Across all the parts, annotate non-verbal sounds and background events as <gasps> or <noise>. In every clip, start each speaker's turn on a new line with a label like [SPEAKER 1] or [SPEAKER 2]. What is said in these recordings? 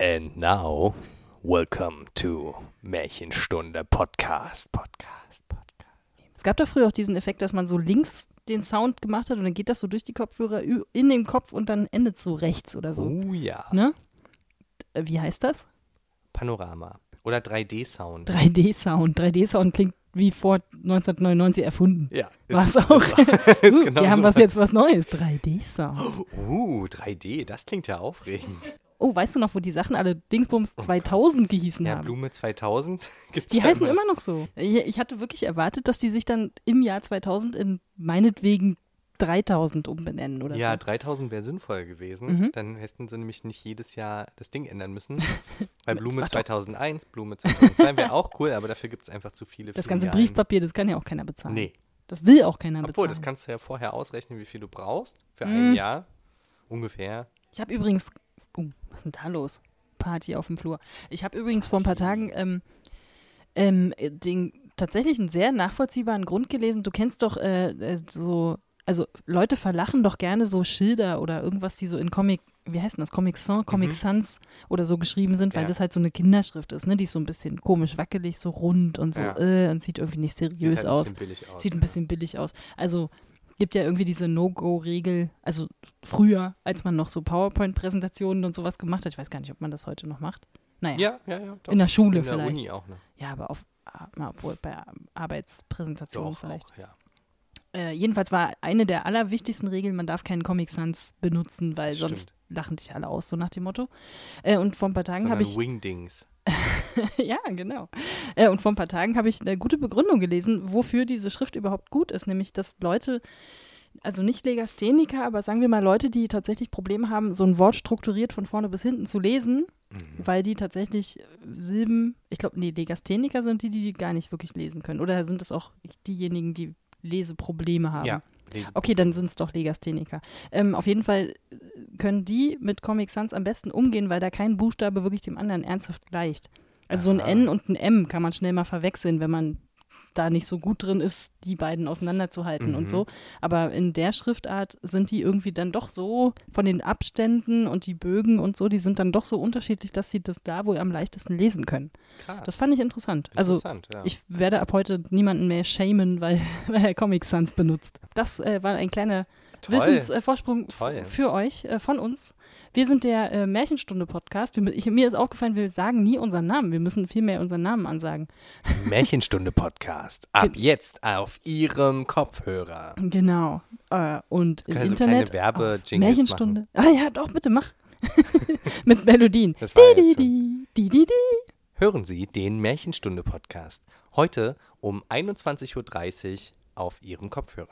[SPEAKER 1] And now, welcome to Märchenstunde Podcast. Podcast, Podcast.
[SPEAKER 2] Es gab da früher auch diesen Effekt, dass man so links den Sound gemacht hat und dann geht das so durch die Kopfhörer in den Kopf und dann endet es so rechts oder so.
[SPEAKER 1] Oh ja.
[SPEAKER 2] Ne? Äh, Wie heißt das?
[SPEAKER 1] Panorama. Oder 3D-Sound.
[SPEAKER 2] 3D-Sound. 3D-Sound klingt wie vor 1999 erfunden.
[SPEAKER 1] Ja.
[SPEAKER 2] Was <laughs>
[SPEAKER 1] ist- <laughs>
[SPEAKER 2] auch. Uh,
[SPEAKER 1] genau
[SPEAKER 2] wir haben
[SPEAKER 1] so.
[SPEAKER 2] was jetzt was Neues. 3D-Sound. <gasps>
[SPEAKER 1] Uh, 3D, das klingt ja aufregend.
[SPEAKER 2] Oh, weißt du noch, wo die Sachen alle Dingsbums 2000 gehießen
[SPEAKER 1] Ja,
[SPEAKER 2] haben?
[SPEAKER 1] Blume 2000 <laughs> gibt's
[SPEAKER 2] Die
[SPEAKER 1] ja
[SPEAKER 2] heißen immer noch so. Ich, ich hatte wirklich erwartet, dass die sich dann im Jahr 2000 in meinetwegen 3000 umbenennen oder
[SPEAKER 1] Ja,
[SPEAKER 2] so.
[SPEAKER 1] 3000 wäre sinnvoll gewesen.
[SPEAKER 2] Mhm.
[SPEAKER 1] Dann hätten sie nämlich nicht jedes Jahr das Ding ändern müssen. <laughs> Bei
[SPEAKER 2] Mit-
[SPEAKER 1] Blume
[SPEAKER 2] ach doch.
[SPEAKER 1] 2001, Blume 2002 wäre auch cool, aber dafür gibt es einfach zu viele
[SPEAKER 2] Das ganze. Briefpapier, das kann ja auch keiner bezahlen.
[SPEAKER 1] Nee.
[SPEAKER 2] Das will auch keiner
[SPEAKER 1] Obwohl,
[SPEAKER 2] bezahlen.
[SPEAKER 1] das kannst du ja vorher ausrechnen, wie viel du brauchst. Für
[SPEAKER 2] Mhm.
[SPEAKER 1] ein Jahr. Ungefähr.
[SPEAKER 2] Ich habe übrigens, oh, was ist denn da los? Party auf dem Flur. Ich habe übrigens vor ein paar Tagen ähm, ähm, den tatsächlich einen sehr nachvollziehbaren Grund gelesen. Du kennst doch äh, äh, so, also Leute verlachen doch gerne so Schilder oder irgendwas, die so in Comic, wie heißt denn das, Comic Sans, Comic
[SPEAKER 1] Mhm.
[SPEAKER 2] Sans oder so geschrieben sind, weil
[SPEAKER 1] Ja.
[SPEAKER 2] das halt so eine Kinderschrift ist, ne? Die ist so ein bisschen komisch wackelig, so rund und so
[SPEAKER 1] Ja.
[SPEAKER 2] äh, und sieht irgendwie nicht
[SPEAKER 1] Sieht
[SPEAKER 2] seriös
[SPEAKER 1] halt ein
[SPEAKER 2] aus.
[SPEAKER 1] billig aus.
[SPEAKER 2] Sieht ein bisschen billig aus. Also gibt ja irgendwie diese No-Go-Regel, also früher, als man noch so PowerPoint-Präsentationen und sowas gemacht hat. Ich weiß gar nicht, ob man das heute noch macht. Naja,
[SPEAKER 1] Ja, ja, ja. Doch.
[SPEAKER 2] in der Schule
[SPEAKER 1] In der
[SPEAKER 2] vielleicht.
[SPEAKER 1] Uni auch noch.
[SPEAKER 2] Ja, aber auf, obwohl bei Arbeitspräsentationen
[SPEAKER 1] Doch,
[SPEAKER 2] vielleicht.
[SPEAKER 1] auch, ja.
[SPEAKER 2] Äh, jedenfalls war eine der allerwichtigsten Regeln, man darf keinen Comic Sans benutzen, weil sonst lachen dich alle aus, so nach dem Motto. Äh, und vor ein paar Tagen habe ich
[SPEAKER 1] Wingdings. <laughs> <laughs>
[SPEAKER 2] ja, genau. Äh, und vor ein paar Tagen habe ich eine gute Begründung gelesen, wofür diese Schrift überhaupt gut ist, nämlich dass Leute, also nicht Legastheniker, aber sagen wir mal Leute, die tatsächlich Probleme haben, so ein Wort strukturiert von vorne bis hinten zu lesen,
[SPEAKER 1] Mhm.
[SPEAKER 2] weil die tatsächlich Silben, ich glaube, nee, Legastheniker sind die, die gar nicht wirklich lesen können. Oder sind es auch diejenigen, die Leseprobleme haben?
[SPEAKER 1] Ja.
[SPEAKER 2] Okay, dann sind es doch Legastheniker. Ähm, auf jeden Fall äh, können die mit Comic Sans am besten umgehen, weil da kein Buchstabe wirklich dem anderen ernsthaft gleicht. Also so ein
[SPEAKER 1] Aha.
[SPEAKER 2] N und ein M kann man schnell mal verwechseln, wenn man da nicht so gut drin ist, die beiden auseinanderzuhalten
[SPEAKER 1] Mhm.
[SPEAKER 2] und so. Aber in der Schriftart sind die irgendwie dann doch so von den Abständen und die Bögen und so, die sind dann doch so unterschiedlich, dass sie das da wohl am leichtesten lesen können.
[SPEAKER 1] Krass.
[SPEAKER 2] Das fand ich interessant. Also
[SPEAKER 1] Interessant, ja.
[SPEAKER 2] ich werde ab heute niemanden mehr shamen, weil, <laughs> weil er Comic Sans benutzt. Das äh, war ein kleiner
[SPEAKER 1] Toll.
[SPEAKER 2] Wissensvorsprung äh, für euch, äh, von uns. Wir sind der äh, Märchenstunde-Podcast. Mir ist aufgefallen, wir sagen nie unseren Namen. Wir müssen viel mehr unseren Namen ansagen. <laughs>
[SPEAKER 1] Märchenstunde Podcast. Ab
[SPEAKER 2] Ge-
[SPEAKER 1] jetzt auf Ihrem Kopfhörer.
[SPEAKER 2] Genau. Äh, und im
[SPEAKER 1] Können so
[SPEAKER 2] Internet. auf
[SPEAKER 1] Werbe-Jingles
[SPEAKER 2] Märchenstunde. Ah ja, doch, bitte mach. <laughs> Mit Melodien.
[SPEAKER 1] Das war
[SPEAKER 2] Di, di, di, di, di.
[SPEAKER 1] Hören Sie den Märchenstunde Podcast. Heute um 21.30 Uhr auf Ihrem Kopfhörer.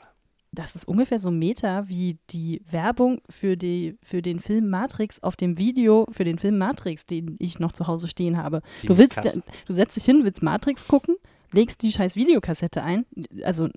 [SPEAKER 2] Das ist ungefähr so Meta wie die Werbung für, die, für den Film Matrix auf dem Video für den Film Matrix, den ich noch zu Hause stehen habe. Du willst,
[SPEAKER 1] krass.
[SPEAKER 2] du setzt dich hin, willst Matrix gucken, legst die scheiß Videokassette ein, also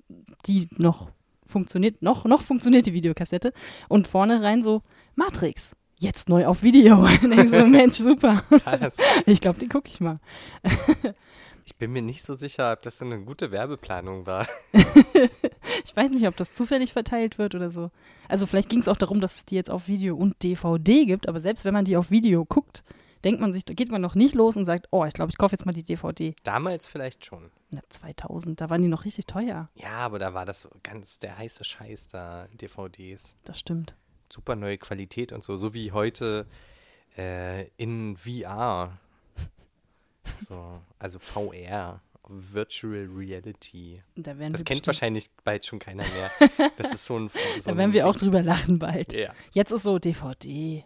[SPEAKER 2] die noch funktioniert, noch, noch funktioniert die Videokassette und vorne rein so Matrix. Jetzt neu auf Video. <laughs> So, Mensch, super.
[SPEAKER 1] Krass.
[SPEAKER 2] Ich glaube, die gucke ich mal. <laughs>
[SPEAKER 1] Ich bin mir nicht so sicher, ob das so eine gute Werbeplanung war. <laughs> <laughs>
[SPEAKER 2] Ich weiß nicht, ob das zufällig verteilt wird oder so. Also vielleicht ging es auch darum, dass es die jetzt auf Video und DVD gibt, aber selbst wenn man die auf Video guckt, denkt man sich, da geht man noch nicht los und sagt, oh, ich glaube, ich kaufe jetzt mal die DVD.
[SPEAKER 1] Damals vielleicht schon.
[SPEAKER 2] Na, 2000, da waren die noch richtig teuer.
[SPEAKER 1] Ja, aber da war das ganz der heiße Scheiß da, DVDs.
[SPEAKER 2] Das stimmt.
[SPEAKER 1] Super neue Qualität und so, so wie heute äh, in VR. So, also VR, Virtual Reality.
[SPEAKER 2] Da werden
[SPEAKER 1] Das
[SPEAKER 2] wir
[SPEAKER 1] kennt wahrscheinlich bald schon keiner mehr. <laughs> Das ist so ein. So
[SPEAKER 2] Da
[SPEAKER 1] ein
[SPEAKER 2] werden wir auch
[SPEAKER 1] Ding.
[SPEAKER 2] drüber lachen bald.
[SPEAKER 1] Ja.
[SPEAKER 2] Jetzt ist so DVD,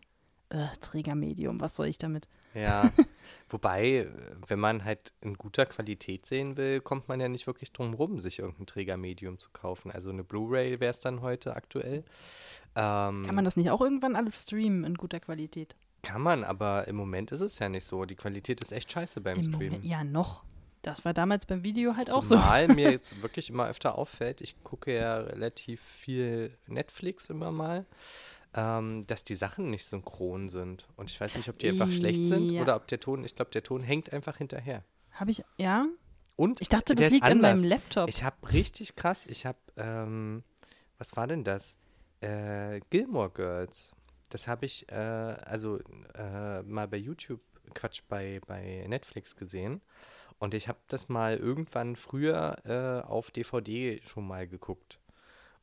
[SPEAKER 2] äh, Trägermedium, was soll ich damit?
[SPEAKER 1] Ja, <laughs> wobei, wenn man halt in guter Qualität sehen will, kommt man ja nicht wirklich drum rum, sich irgendein Trägermedium zu kaufen. Also eine Blu-ray wäre es dann heute aktuell. Ähm,
[SPEAKER 2] Kann man das nicht auch irgendwann alles streamen in guter Qualität?
[SPEAKER 1] Kann man, aber im Moment ist es ja nicht so. Die Qualität ist echt scheiße beim
[SPEAKER 2] Im
[SPEAKER 1] Streamen.
[SPEAKER 2] Moment, ja, noch. Das war damals beim Video halt auch so.
[SPEAKER 1] Zumal <laughs> mir jetzt wirklich immer öfter auffällt, ich gucke ja relativ viel Netflix immer mal, ähm, dass die Sachen nicht synchron sind. Und ich weiß nicht, ob die einfach schlecht sind
[SPEAKER 2] Ja.
[SPEAKER 1] oder ob der Ton, ich glaube, der Ton hängt einfach hinterher.
[SPEAKER 2] Habe ich, ja?
[SPEAKER 1] Und
[SPEAKER 2] Ich dachte, das liegt an meinem Laptop.
[SPEAKER 1] Ich habe richtig krass, ich habe, ähm, was war denn das? Äh, Gilmore Girls. Das habe ich, äh, also äh, mal bei YouTube Quatsch bei, bei Netflix gesehen. Und ich habe das mal irgendwann früher äh, auf DVD schon mal geguckt.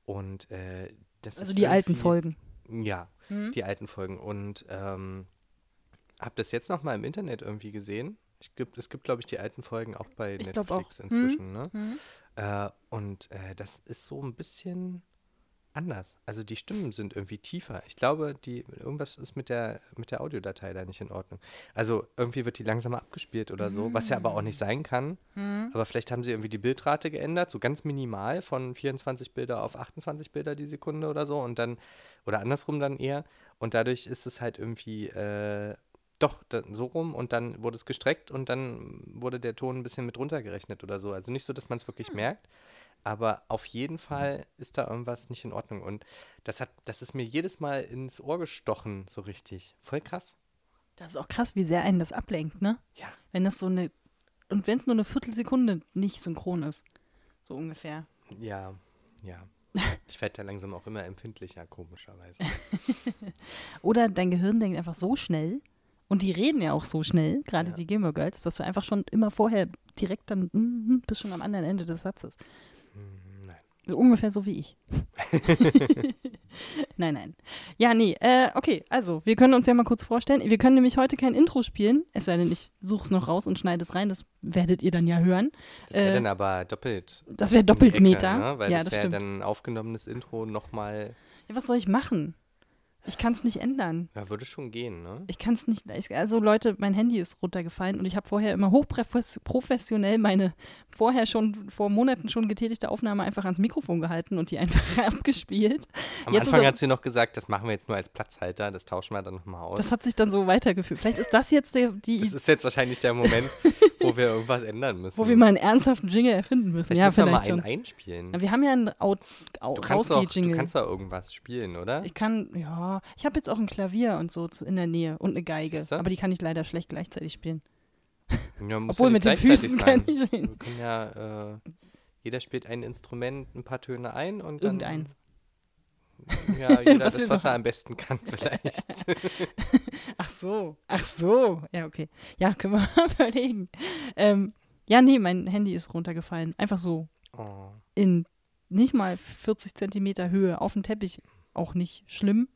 [SPEAKER 1] Und äh, das
[SPEAKER 2] Also die alten Folgen.
[SPEAKER 1] Ja,
[SPEAKER 2] Mhm.
[SPEAKER 1] die alten Folgen. Und ähm, habe das jetzt noch mal im Internet irgendwie gesehen. Ich gibt, es gibt, glaube ich, die alten Folgen auch bei
[SPEAKER 2] Ich
[SPEAKER 1] Netflix
[SPEAKER 2] auch.
[SPEAKER 1] inzwischen. Ne?
[SPEAKER 2] Mhm.
[SPEAKER 1] Äh, und äh, das ist so ein bisschen anders. Also die Stimmen sind irgendwie tiefer. Ich glaube, die, irgendwas ist mit der, mit der Audiodatei da nicht in Ordnung. Also irgendwie wird die langsamer abgespielt oder so, was ja aber auch nicht sein kann.
[SPEAKER 2] Mhm.
[SPEAKER 1] Aber vielleicht haben sie irgendwie die Bildrate geändert, so ganz minimal von 24 Bilder auf 28 Bilder die Sekunde oder so und dann, oder andersrum dann eher. Und dadurch ist es halt irgendwie, äh, doch, so rum und dann wurde es gestreckt und dann wurde der Ton ein bisschen mit runtergerechnet oder so. Also nicht so, dass man es wirklich merkt, aber auf jeden Fall ist da irgendwas nicht in Ordnung. Und das hat, das ist mir jedes Mal ins Ohr gestochen, so richtig. Voll krass.
[SPEAKER 2] Das ist auch krass, wie sehr einen das ablenkt, ne?
[SPEAKER 1] Ja.
[SPEAKER 2] Wenn das so eine. Und wenn es nur eine Viertelsekunde nicht synchron ist. So ungefähr.
[SPEAKER 1] Ja, ja. <laughs> Ich werde da langsam auch immer empfindlicher, komischerweise. <laughs>
[SPEAKER 2] Oder dein Gehirn denkt einfach so schnell. Und die reden ja auch so schnell, gerade
[SPEAKER 1] Ja.
[SPEAKER 2] die Gamer Girls, dass du einfach schon immer vorher direkt dann mhm, bist schon am anderen Ende des Satzes. So ungefähr so wie ich. <laughs> nein, nein. Ja, nee, äh, okay, also, wir können uns ja mal kurz vorstellen. Wir können nämlich heute kein Intro spielen, es sei denn, ich suche es noch raus und schneide es rein, das werdet ihr dann ja hören.
[SPEAKER 1] Das wäre
[SPEAKER 2] Äh,
[SPEAKER 1] dann aber doppelt.
[SPEAKER 2] Das wäre doppelt
[SPEAKER 1] Ecke,
[SPEAKER 2] Meta.
[SPEAKER 1] Ne? Weil
[SPEAKER 2] ja,
[SPEAKER 1] das
[SPEAKER 2] das
[SPEAKER 1] wäre dann ein aufgenommenes Intro nochmal.
[SPEAKER 2] Ja, was soll ich machen? Ich kann es nicht ändern.
[SPEAKER 1] Ja, würde schon gehen, ne?
[SPEAKER 2] Ich kann es nicht. Ich, also Leute, mein Handy ist runtergefallen und ich habe vorher immer hochprofessionell meine vorher schon vor Monaten schon getätigte Aufnahme einfach ans Mikrofon gehalten und die einfach <laughs> abgespielt.
[SPEAKER 1] Am
[SPEAKER 2] Jetzt
[SPEAKER 1] Anfang hat sie noch gesagt, das machen wir jetzt nur als Platzhalter, das tauschen wir dann nochmal aus.
[SPEAKER 2] Das hat sich dann so weitergeführt. Vielleicht ist das jetzt der, die,
[SPEAKER 1] Das ist jetzt wahrscheinlich der Moment, wo wir irgendwas ändern müssen.
[SPEAKER 2] wo wir mal einen ernsthaften Jingle erfinden müssen.
[SPEAKER 1] vielleicht
[SPEAKER 2] ja,
[SPEAKER 1] müssen wir
[SPEAKER 2] vielleicht
[SPEAKER 1] mal einen
[SPEAKER 2] schon.
[SPEAKER 1] einspielen.
[SPEAKER 2] Na, wir haben ja einen Out, Out,
[SPEAKER 1] Du kannst, doch, du kannst doch irgendwas spielen, oder?
[SPEAKER 2] Ich kann, ja, ich habe jetzt auch ein Klavier und so in der Nähe und eine Geige, aber die kann ich leider schlecht gleichzeitig spielen. <laughs>
[SPEAKER 1] Ja,
[SPEAKER 2] Obwohl
[SPEAKER 1] ja
[SPEAKER 2] mit den Füßen
[SPEAKER 1] sein.
[SPEAKER 2] kann ich
[SPEAKER 1] können ja, äh, jeder spielt ein Instrument, ein paar Töne ein und dann.
[SPEAKER 2] Irgendeins.
[SPEAKER 1] Ja, <laughs> jeder
[SPEAKER 2] Was
[SPEAKER 1] das, was er am besten kann, <laughs> vielleicht.
[SPEAKER 2] Ach so, ach so. Ja, okay. Ja, können wir mal überlegen. Ähm, ja, nee, mein Handy ist runtergefallen. Einfach so
[SPEAKER 1] oh.
[SPEAKER 2] in nicht mal 40 Zentimeter Höhe auf dem Teppich. Auch nicht schlimm.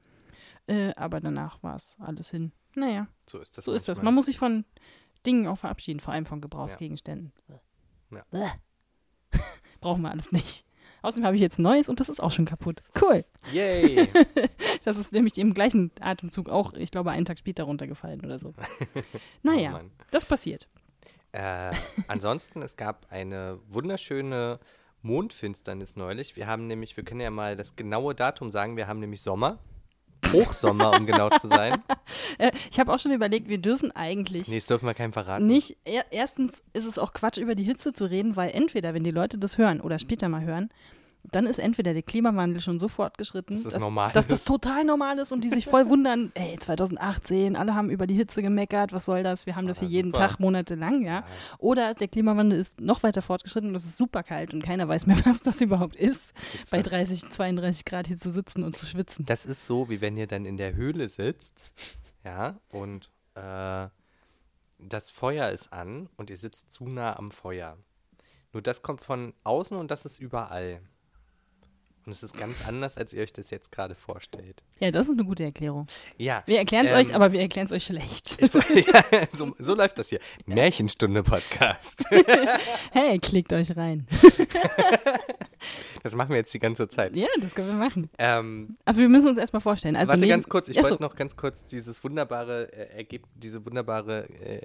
[SPEAKER 2] Äh, aber danach war es alles hin. Naja,
[SPEAKER 1] So ist das.
[SPEAKER 2] so ist das. Man muss sich von Dingen auch verabschieden, vor allem von Gebrauchsgegenständen.
[SPEAKER 1] Ja.
[SPEAKER 2] Bäh. <laughs> Brauchen wir alles nicht. Außerdem habe ich jetzt neues und das ist auch schon kaputt. Cool.
[SPEAKER 1] Yay! <laughs>
[SPEAKER 2] Das ist nämlich im gleichen Atemzug auch, ich glaube, einen Tag später runtergefallen oder so. <laughs> Naja,
[SPEAKER 1] Oh
[SPEAKER 2] das passiert.
[SPEAKER 1] Äh, ansonsten, es gab eine wunderschöne Mondfinsternis neulich. Wir haben nämlich, wir können ja mal das genaue Datum sagen, wir haben nämlich Sommer. Hochsommer, um genau zu sein. <laughs>
[SPEAKER 2] Äh, ich habe auch schon überlegt, wir dürfen eigentlich
[SPEAKER 1] Nee, das dürfen wir keinem verraten.
[SPEAKER 2] nicht. Er, erstens ist es auch Quatsch, über die Hitze zu reden, weil entweder, wenn die Leute das hören oder später mal hören, dann ist entweder der Klimawandel schon so fortgeschritten,
[SPEAKER 1] Dass das
[SPEAKER 2] dass, dass das total normal ist und die sich voll <laughs> wundern, ey, 2018, alle haben über die Hitze gemeckert, was soll das? Wir haben das hier jeden
[SPEAKER 1] super.
[SPEAKER 2] Tag monatelang, ja.
[SPEAKER 1] Ja.
[SPEAKER 2] Oder der Klimawandel ist noch weiter fortgeschritten und es ist super kalt und keiner weiß mehr, <laughs> was das überhaupt ist, bei 30, 32 Grad hier zu sitzen und zu schwitzen.
[SPEAKER 1] Das ist so, wie wenn ihr dann in der Höhle sitzt, ja, und äh, das Feuer ist an und ihr sitzt zu nah am Feuer. Nur das kommt von außen und das ist überall. Und es ist ganz anders, als ihr euch das jetzt gerade vorstellt.
[SPEAKER 2] Ja, das ist eine gute Erklärung.
[SPEAKER 1] Ja.
[SPEAKER 2] Wir erklären es
[SPEAKER 1] ähm,
[SPEAKER 2] euch, aber wir erklären es euch schlecht. <laughs>
[SPEAKER 1] Ja, so, so läuft das hier. Märchenstunde-Podcast. <laughs>
[SPEAKER 2] hey, klickt euch rein. <laughs>
[SPEAKER 1] Das machen wir jetzt die ganze Zeit.
[SPEAKER 2] Ja, das können wir machen.
[SPEAKER 1] Ähm,
[SPEAKER 2] Aber wir müssen uns erstmal vorstellen. Also
[SPEAKER 1] warte
[SPEAKER 2] neben-
[SPEAKER 1] ganz kurz, ich wollte noch ganz kurz dieses wunderbare äh, Ergebnis, diese wunderbare äh,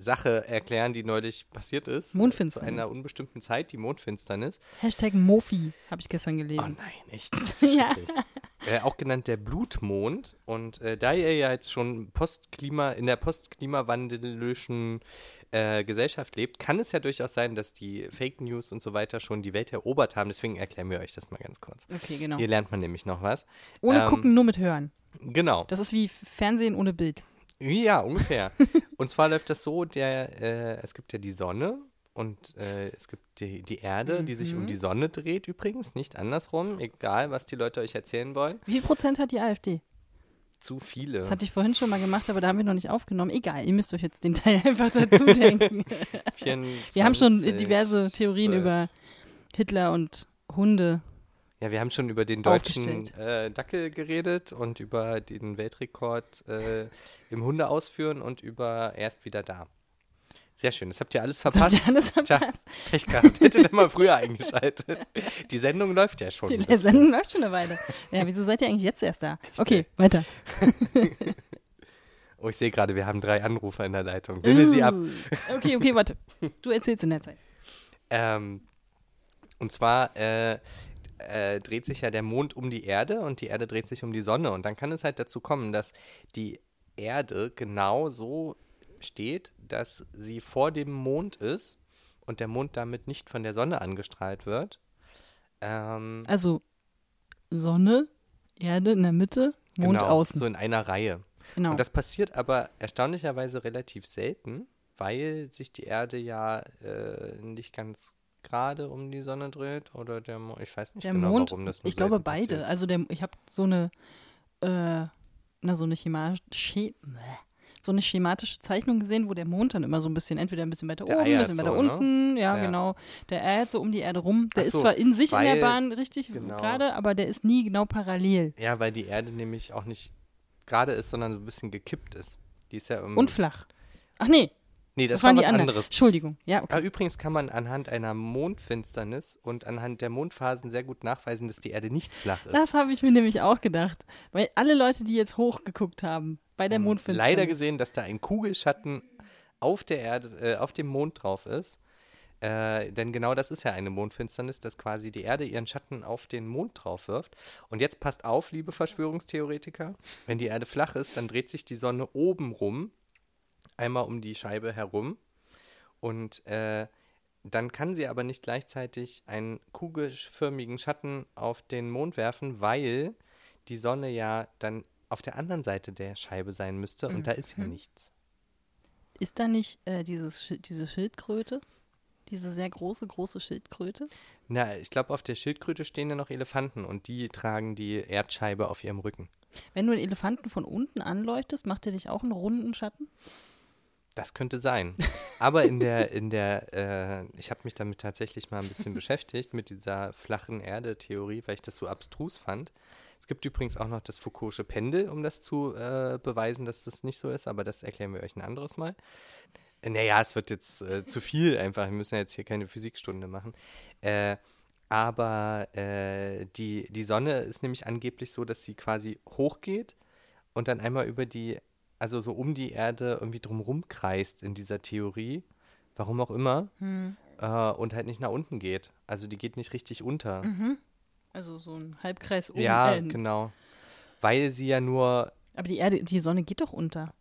[SPEAKER 1] Sache erklären, die neulich passiert ist.
[SPEAKER 2] Mondfinsternis.
[SPEAKER 1] Zu einer unbestimmten Zeit, die Mondfinsternis.
[SPEAKER 2] Hashtag Mofi habe ich gestern
[SPEAKER 1] Oh
[SPEAKER 2] gelesen.
[SPEAKER 1] nein, echt? Das <laughs> ist
[SPEAKER 2] Ja.
[SPEAKER 1] äh, auch genannt der Blutmond. Und äh, da ihr ja jetzt schon Postklima, in der postklimawandelischen äh, Gesellschaft lebt, kann es ja durchaus sein, dass die Fake News und so weiter schon die Welt erobert haben. Deswegen erklären wir euch das mal ganz kurz.
[SPEAKER 2] Okay, genau.
[SPEAKER 1] Hier lernt man nämlich noch was.
[SPEAKER 2] Ohne
[SPEAKER 1] ähm,
[SPEAKER 2] gucken, nur mit hören.
[SPEAKER 1] Genau.
[SPEAKER 2] Das ist wie Fernsehen ohne Bild.
[SPEAKER 1] Ja, ungefähr. und zwar läuft das so, der, äh, es gibt ja die Sonne und äh, es gibt die, die Erde, die sich um
[SPEAKER 2] Mhm.
[SPEAKER 1] die Sonne dreht übrigens, nicht andersrum, egal was die Leute euch erzählen wollen.
[SPEAKER 2] Wie viel Prozent hat die AfD?
[SPEAKER 1] zu viele.
[SPEAKER 2] Das hatte ich vorhin schon mal gemacht, aber da haben wir noch nicht aufgenommen. Egal, ihr müsst euch jetzt den Teil <laughs> einfach dazu denken.
[SPEAKER 1] 24, <laughs>
[SPEAKER 2] wir haben schon diverse Theorien
[SPEAKER 1] 12.
[SPEAKER 2] über Hitler und Hunde.
[SPEAKER 1] Ja, wir haben schon über den deutschen äh, Dackel geredet und über den Weltrekord äh, im Hundeausführen und über erst wieder da. Sehr schön, das habt ihr alles verpasst.
[SPEAKER 2] Ihr alles
[SPEAKER 1] Tja,
[SPEAKER 2] verpasst?
[SPEAKER 1] Pech gehabt. Hättet ihr mal früher eingeschaltet. Die Sendung läuft ja schon.
[SPEAKER 2] Die. Sendung läuft schon eine Weile. Ja, wieso seid ihr eigentlich jetzt erst da? Okay, weiter. <laughs>
[SPEAKER 1] Oh, ich sehe gerade, wir haben drei Anrufer in der Leitung. Wimmeln sie ab.
[SPEAKER 2] Uh, Okay, okay, warte. Du erzählst in der Zeit.
[SPEAKER 1] Ähm, und zwar äh, äh, dreht sich ja der Mond um die Erde und die Erde dreht sich um die Sonne. Und dann kann es halt dazu kommen, dass die Erde genau so steht, dass sie vor dem Mond ist und der Mond damit nicht von der Sonne angestrahlt wird. Ähm,
[SPEAKER 2] Also Sonne, Erde in der Mitte, Mond
[SPEAKER 1] genau,
[SPEAKER 2] außen.
[SPEAKER 1] So in einer Reihe.
[SPEAKER 2] genau.
[SPEAKER 1] Und das passiert aber erstaunlicherweise relativ selten, weil sich die Erde ja äh, nicht ganz gerade um die Sonne dreht oder der Mond. Ich weiß nicht
[SPEAKER 2] der
[SPEAKER 1] genau,
[SPEAKER 2] Mond,
[SPEAKER 1] warum das
[SPEAKER 2] ich glaube beide.
[SPEAKER 1] passiert.
[SPEAKER 2] Also der, ich habe so eine, äh, na so eine chemische, so eine schematische Zeichnung gesehen, wo der Mond dann immer so ein bisschen, entweder ein bisschen weiter
[SPEAKER 1] Der
[SPEAKER 2] oben, ein bisschen weiter
[SPEAKER 1] so, ne?
[SPEAKER 2] unten, ja,
[SPEAKER 1] Ja.
[SPEAKER 2] genau. Der eiert so um die Erde rum. Der
[SPEAKER 1] Ach
[SPEAKER 2] ist
[SPEAKER 1] so,
[SPEAKER 2] zwar in sich in der
[SPEAKER 1] weil-
[SPEAKER 2] Bahn richtig
[SPEAKER 1] genau.
[SPEAKER 2] gerade, aber der ist nie genau parallel.
[SPEAKER 1] Ja, weil die Erde nämlich auch nicht gerade ist, sondern so ein bisschen gekippt ist. Die ist ja
[SPEAKER 2] Und flach. Ach nee,
[SPEAKER 1] nee,
[SPEAKER 2] das,
[SPEAKER 1] das, war was
[SPEAKER 2] anderen.
[SPEAKER 1] anderes.
[SPEAKER 2] Entschuldigung. Ja, okay.
[SPEAKER 1] Aber übrigens kann man anhand einer Mondfinsternis und anhand der Mondphasen sehr gut nachweisen, dass die Erde nicht flach ist.
[SPEAKER 2] Das habe ich mir nämlich auch gedacht. Weil alle Leute, die jetzt hochgeguckt haben bei der
[SPEAKER 1] haben
[SPEAKER 2] Mondfinsternis.
[SPEAKER 1] leider gesehen, dass da ein Kugelschatten auf der Erde, äh, auf dem Mond drauf ist. Äh, denn genau das ist ja eine Mondfinsternis, dass quasi die Erde ihren Schatten auf den Mond drauf wirft. Und jetzt passt auf, liebe Verschwörungstheoretiker, wenn die Erde flach ist, dann dreht sich die Sonne oben rum, einmal um die Scheibe herum. Und äh, dann kann sie aber nicht gleichzeitig einen kugelförmigen Schatten auf den Mond werfen, weil die Sonne ja dann auf der anderen Seite der Scheibe sein müsste und da ist ja
[SPEAKER 2] Mhm.
[SPEAKER 1] nichts.
[SPEAKER 2] Ist da nicht äh, dieses, diese Schildkröte? Diese sehr große, große Schildkröte?
[SPEAKER 1] Na, ich glaube, auf der Schildkröte stehen ja noch Elefanten und die tragen die Erdscheibe auf ihrem Rücken.
[SPEAKER 2] Wenn du einen Elefanten von unten anleuchtest, macht er dich auch einen runden Schatten?
[SPEAKER 1] Das könnte sein. Aber in der, in der, äh, ich habe mich damit tatsächlich mal ein bisschen beschäftigt, mit dieser flachen Erde-Theorie, weil ich das so abstrus fand. Es gibt übrigens auch noch das Foucault'sche Pendel, um das zu äh, beweisen, dass das nicht so ist, aber das erklären wir euch ein anderes Mal. Naja, es wird jetzt äh, zu viel einfach. Wir müssen ja jetzt hier keine Physikstunde machen. Äh, aber äh, die, die Sonne ist nämlich angeblich so, dass sie quasi hochgeht und dann einmal über die, also so um die Erde irgendwie drumrum kreist in dieser Theorie. Warum auch immer. Äh, und halt nicht nach unten geht. Also die geht nicht richtig unter.
[SPEAKER 2] Also so ein Halbkreis oben.
[SPEAKER 1] Ja,
[SPEAKER 2] äh,
[SPEAKER 1] genau. Weil sie ja nur.
[SPEAKER 2] Aber die Erde, die Sonne geht doch unter.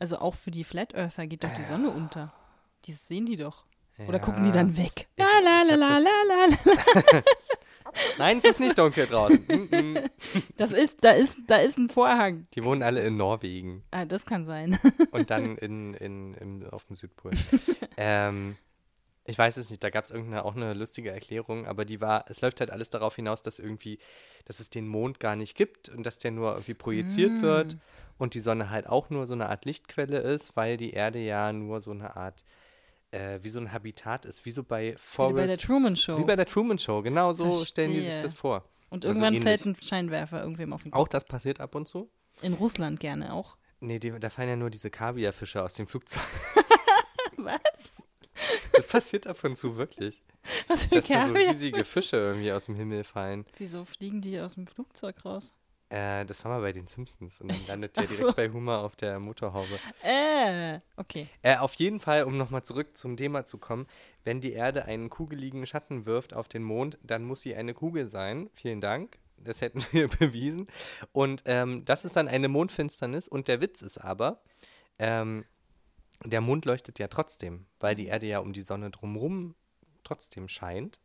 [SPEAKER 2] Also auch für die Flat Earther geht doch die Sonne unter. Das sehen die doch. Oder gucken die dann weg?
[SPEAKER 1] Ich-
[SPEAKER 2] La la la la la la. la. <laughs>
[SPEAKER 1] Nein, es ist nicht dunkel draußen. <laughs> Mm, mm.
[SPEAKER 2] Das ist, da ist, da ist ein Vorhang.
[SPEAKER 1] Die wohnen alle in Norwegen.
[SPEAKER 2] Ah, das kann sein.
[SPEAKER 1] und dann in, in, im, auf dem Südpol. <laughs> ähm, ich weiß es nicht, da gab es irgendeine auch eine lustige Erklärung, aber die war, es läuft halt alles darauf hinaus, dass irgendwie, dass es den Mond gar nicht gibt und dass der nur irgendwie projiziert wird und die Sonne halt auch nur so eine Art Lichtquelle ist, weil die Erde ja nur so eine Art äh, wie so ein Habitat ist, wie so bei Forrest.
[SPEAKER 2] bei der Truman Show.
[SPEAKER 1] Wie bei der Truman Show, genau so stellen die sich
[SPEAKER 2] Verstehe.
[SPEAKER 1] das vor.
[SPEAKER 2] Und
[SPEAKER 1] Also
[SPEAKER 2] irgendwann
[SPEAKER 1] ähnlich.
[SPEAKER 2] fällt ein Scheinwerfer irgendwem auf den Kopf.
[SPEAKER 1] Auch das passiert ab und zu?
[SPEAKER 2] In Russland gerne auch.
[SPEAKER 1] Nee, die, da fallen ja nur diese Kaviarfische aus dem Flugzeug. <laughs>
[SPEAKER 2] Was?
[SPEAKER 1] Das passiert ab und zu wirklich.
[SPEAKER 2] Was für
[SPEAKER 1] Dass da so
[SPEAKER 2] Kaviar?
[SPEAKER 1] riesige Fische irgendwie aus dem Himmel fallen.
[SPEAKER 2] Wieso fliegen die aus dem Flugzeug raus?
[SPEAKER 1] Äh, das war mal bei den Simpsons und dann landet der
[SPEAKER 2] Ach
[SPEAKER 1] direkt
[SPEAKER 2] so.
[SPEAKER 1] bei Hummer auf der Motorhaube.
[SPEAKER 2] Äh, okay.
[SPEAKER 1] Äh, auf jeden Fall, um nochmal zurück zum Thema zu kommen, wenn die Erde einen kugeligen Schatten wirft auf den Mond, dann muss sie eine Kugel sein. Vielen Dank. Das hätten <laughs> wir bewiesen. Und ähm, das ist dann eine Mondfinsternis. Und der Witz ist aber, ähm, der Mond leuchtet ja trotzdem, weil die Erde ja um die Sonne drumherum trotzdem scheint.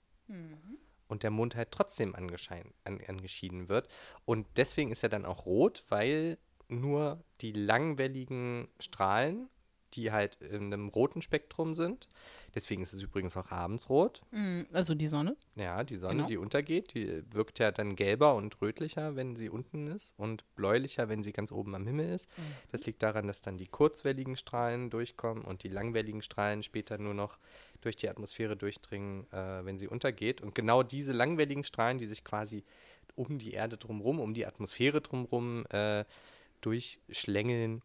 [SPEAKER 1] Und der Mond halt trotzdem angeschein, an, angeschieden wird. Und deswegen ist er dann auch rot, weil nur die langwelligen Strahlen die halt in einem roten Spektrum sind. Deswegen ist es übrigens auch abends rot.
[SPEAKER 2] Mm, Also die Sonne.
[SPEAKER 1] Ja, die Sonne,
[SPEAKER 2] Genau.
[SPEAKER 1] die untergeht, die wirkt ja dann gelber und rötlicher, wenn sie unten ist und bläulicher, wenn sie ganz oben am Himmel ist.
[SPEAKER 2] Mhm.
[SPEAKER 1] Das liegt daran, dass dann die kurzwelligen Strahlen durchkommen und die langwelligen Strahlen später nur noch durch die Atmosphäre durchdringen, äh, wenn sie untergeht. Und genau diese langwelligen Strahlen, die sich quasi um die Erde drumherum, um die Atmosphäre drumherum äh, durchschlängeln,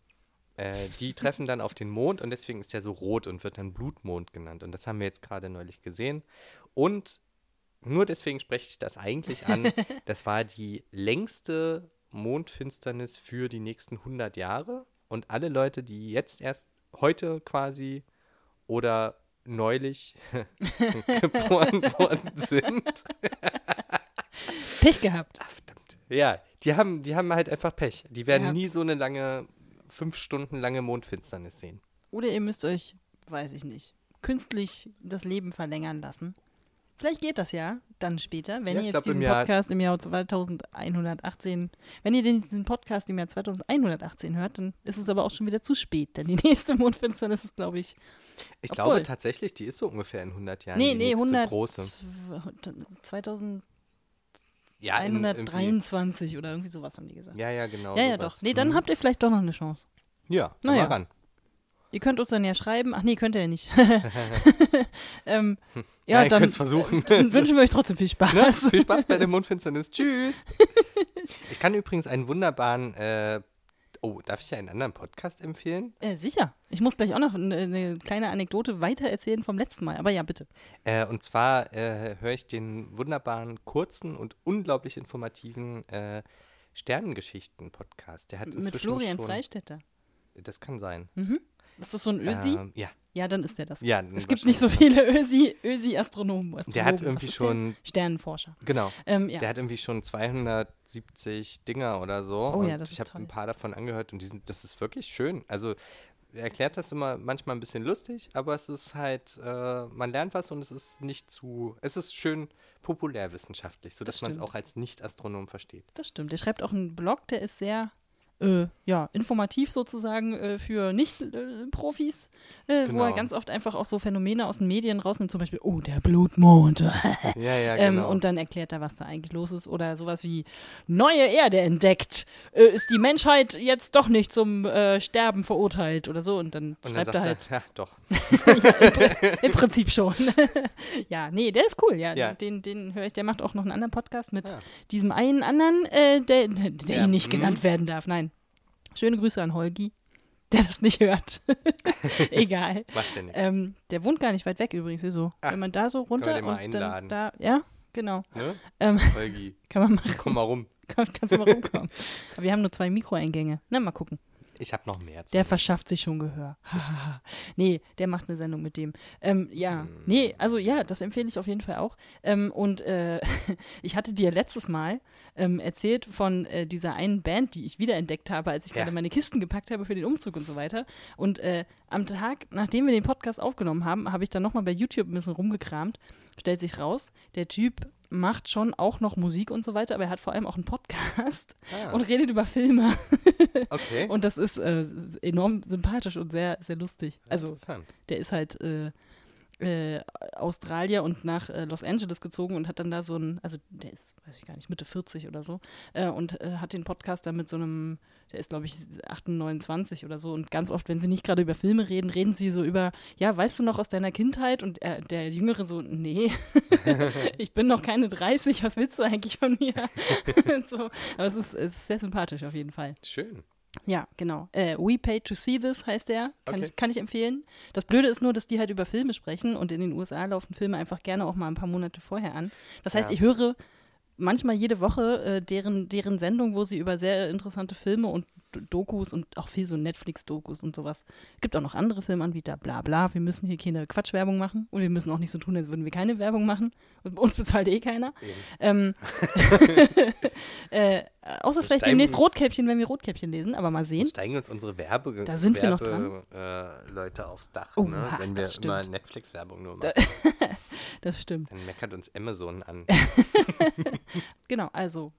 [SPEAKER 1] äh, die <laughs> treffen dann auf den Mond und deswegen ist er so rot und wird dann Blutmond genannt. Und das haben wir jetzt gerade neulich gesehen. Und nur deswegen spreche ich das eigentlich an. <laughs> Das war die längste Mondfinsternis für die nächsten 100 Jahre. Und alle Leute, die jetzt erst heute quasi oder neulich <laughs> <laughs> geboren worden sind,
[SPEAKER 2] Pech gehabt.
[SPEAKER 1] Ah, verdammt. Ja, die haben, die haben halt einfach Pech. Die werden
[SPEAKER 2] Ja.
[SPEAKER 1] nie so eine lange, fünf Stunden lange Mondfinsternis sehen.
[SPEAKER 2] Oder ihr müsst euch, weiß ich nicht, künstlich das Leben verlängern lassen. Vielleicht geht das ja dann später, wenn
[SPEAKER 1] Ja,
[SPEAKER 2] ihr jetzt
[SPEAKER 1] im
[SPEAKER 2] diesen
[SPEAKER 1] Jahr-
[SPEAKER 2] Podcast im Jahr 2118, wenn ihr den, diesen Podcast im Jahr 2118 hört, dann ist es aber auch schon wieder zu spät, denn die <laughs> nächste Mondfinsternis ist, glaube ich,
[SPEAKER 1] Ich
[SPEAKER 2] Obwohl-
[SPEAKER 1] glaube tatsächlich, die ist so ungefähr in 100 Jahren.
[SPEAKER 2] nee,
[SPEAKER 1] die
[SPEAKER 2] nee,
[SPEAKER 1] nächste
[SPEAKER 2] 100,
[SPEAKER 1] große.
[SPEAKER 2] 2123
[SPEAKER 1] Ja, in- irgendwie-
[SPEAKER 2] oder irgendwie sowas haben die gesagt.
[SPEAKER 1] Ja, ja, genau.
[SPEAKER 2] ja, ja,
[SPEAKER 1] sowas.
[SPEAKER 2] doch. Nee, dann
[SPEAKER 1] Mhm.
[SPEAKER 2] habt ihr vielleicht doch noch eine Chance.
[SPEAKER 1] Ja,
[SPEAKER 2] Naja.
[SPEAKER 1] naja. ran.
[SPEAKER 2] Ihr könnt uns dann ja schreiben. Ach nee, könnt ihr ja nicht. <laughs> <laughs> ähm, ja,
[SPEAKER 1] Ja, ihr
[SPEAKER 2] dann,
[SPEAKER 1] könnt's versuchen.
[SPEAKER 2] dann <laughs> wünschen wir euch trotzdem viel Spaß.
[SPEAKER 1] Ne? Viel Spaß bei der Mondfinsternis. Tschüss. Ich kann übrigens einen wunderbaren. Äh, oh, darf ich ja einen anderen Podcast empfehlen?
[SPEAKER 2] Äh, sicher. Ich muss gleich auch noch eine, eine kleine Anekdote weitererzählen vom letzten Mal. Aber ja, bitte.
[SPEAKER 1] Äh, und zwar äh, höre ich den wunderbaren, kurzen und unglaublich informativen äh, Sternengeschichten-Podcast. Der hat
[SPEAKER 2] Mit Florian
[SPEAKER 1] schon,
[SPEAKER 2] Freistetter.
[SPEAKER 1] Das kann sein.
[SPEAKER 2] Mhm. Ist das so ein Ösi?
[SPEAKER 1] Ähm, ja,
[SPEAKER 2] ja, dann ist der das.
[SPEAKER 1] ja.
[SPEAKER 2] es gibt nicht so viele Ösi, Ösi-Astronomen.
[SPEAKER 1] Der hat
[SPEAKER 2] Astronomen.
[SPEAKER 1] irgendwie schon?
[SPEAKER 2] Sternenforscher.
[SPEAKER 1] genau,
[SPEAKER 2] Ähm, ja.
[SPEAKER 1] der hat irgendwie schon 270 Dinger oder so.
[SPEAKER 2] Oh ja, das
[SPEAKER 1] ich habe ein paar davon angehört und die sind, das ist wirklich schön. Also er erklärt das immer manchmal ein bisschen lustig, aber es ist halt, äh, man lernt was und es ist nicht zu, es ist schön populärwissenschaftlich, sodass
[SPEAKER 2] Das
[SPEAKER 1] man es auch als Nicht-Astronom versteht.
[SPEAKER 2] Das stimmt. Der schreibt auch einen Blog, der ist sehr äh, ja, informativ sozusagen äh, für Nicht-Profis, äh, wo er
[SPEAKER 1] Genau.
[SPEAKER 2] ganz oft einfach auch so Phänomene aus den Medien rausnimmt, zum Beispiel, oh, der Blutmond. <laughs>
[SPEAKER 1] Ja, ja,
[SPEAKER 2] ähm,
[SPEAKER 1] genau.
[SPEAKER 2] und dann erklärt er, was da eigentlich los ist. Oder sowas wie, neue Erde entdeckt. Äh, ist die Menschheit jetzt doch nicht zum äh, Sterben verurteilt oder so? Und dann
[SPEAKER 1] und dann
[SPEAKER 2] schreibt
[SPEAKER 1] sagt
[SPEAKER 2] er halt,
[SPEAKER 1] ja, doch. <laughs> <laughs>
[SPEAKER 2] ja, im, im Prinzip schon. ja, nee, der ist cool, ja.
[SPEAKER 1] Ja.
[SPEAKER 2] Den, den höre ich, der macht auch noch einen anderen Podcast mit
[SPEAKER 1] Ja.
[SPEAKER 2] diesem einen anderen, äh, der, der
[SPEAKER 1] Ja,
[SPEAKER 2] nicht
[SPEAKER 1] mhm.
[SPEAKER 2] genannt werden darf. Nein. Schöne Grüße an Holgi, der das nicht hört. <laughs> Egal.
[SPEAKER 1] Macht ja nichts.
[SPEAKER 2] Ähm, der wohnt gar nicht weit weg übrigens. So.
[SPEAKER 1] Ach,
[SPEAKER 2] Wenn man da so runter
[SPEAKER 1] den mal
[SPEAKER 2] und
[SPEAKER 1] einladen.
[SPEAKER 2] dann da, ja, genau.
[SPEAKER 1] Ne?
[SPEAKER 2] Ähm,
[SPEAKER 1] Holgi, <laughs>
[SPEAKER 2] kann man machen.
[SPEAKER 1] komm mal rum. <laughs>
[SPEAKER 2] Kann, kannst du mal rumkommen. Aber wir haben nur zwei Mikroeingänge. Na, mal gucken.
[SPEAKER 1] Ich habe noch mehr.
[SPEAKER 2] Der verschafft sich schon Gehör. nee, der macht eine Sendung mit dem. Ähm, ja, nee, also ja, das empfehle ich auf jeden Fall auch. Ähm, und äh, ich hatte dir letztes Mal ähm, erzählt von äh, dieser einen Band, die ich wiederentdeckt habe, als ich
[SPEAKER 1] Ja.
[SPEAKER 2] gerade meine Kisten gepackt habe für den Umzug und so weiter. Und äh, am Tag, nachdem wir den Podcast aufgenommen haben, habe ich dann nochmal bei YouTube ein bisschen rumgekramt. Stellt sich raus, der Typ macht schon auch noch Musik und so weiter, aber er hat vor allem auch einen Podcast
[SPEAKER 1] Ah,
[SPEAKER 2] und redet über Filme. <laughs>
[SPEAKER 1] okay.
[SPEAKER 2] Und das ist äh, enorm sympathisch und sehr, sehr lustig. Also,
[SPEAKER 1] Interessant.
[SPEAKER 2] der ist halt äh, äh, Australier und nach äh, Los Angeles gezogen und hat dann da so ein, also der ist, weiß ich gar nicht, Mitte 40 oder so, äh, und äh, hat den Podcast da mit so einem, der ist, glaube ich, 28 oder so. Und ganz oft, wenn sie nicht gerade über Filme reden, reden sie so über, ja, weißt du noch aus deiner Kindheit? Und der Jüngere so, nee, <laughs> ich bin noch keine 30, was willst du eigentlich von mir? <laughs> so, aber es ist, es ist sehr sympathisch auf jeden Fall.
[SPEAKER 1] Schön.
[SPEAKER 2] Ja, genau. Äh, We Pay to See This heißt der. Kann,
[SPEAKER 1] Okay.
[SPEAKER 2] ich, kann ich empfehlen. Das Blöde ist nur, dass die halt über Filme sprechen und in den USA laufen Filme einfach gerne auch mal ein paar Monate vorher an. Das heißt,
[SPEAKER 1] Ja.
[SPEAKER 2] ich höre manchmal jede Woche äh, deren, deren Sendung, wo sie über sehr interessante Filme und Dokus und auch viel so Netflix-Dokus und sowas. Gibt auch noch andere Filmanbieter, bla bla. Wir müssen hier keine Quatschwerbung machen und wir müssen auch nicht so tun, als würden wir keine Werbung machen. Und bei uns bezahlt eh keiner. Ähm, <laughs> <laughs> äh, außer
[SPEAKER 1] Wir
[SPEAKER 2] vielleicht demnächst Rotkäppchen, wenn wir Rotkäppchen lesen, aber mal sehen.
[SPEAKER 1] Steigen uns unsere Werbe
[SPEAKER 2] Da sind wir noch
[SPEAKER 1] Werbe, Äh, Leute aufs Dach,
[SPEAKER 2] Oh,
[SPEAKER 1] ne? wenn wir immer. Netflix-Werbung nur <laughs> machen.
[SPEAKER 2] Das stimmt.
[SPEAKER 1] Dann meckert uns Amazon an. <laughs>
[SPEAKER 2] Genau, also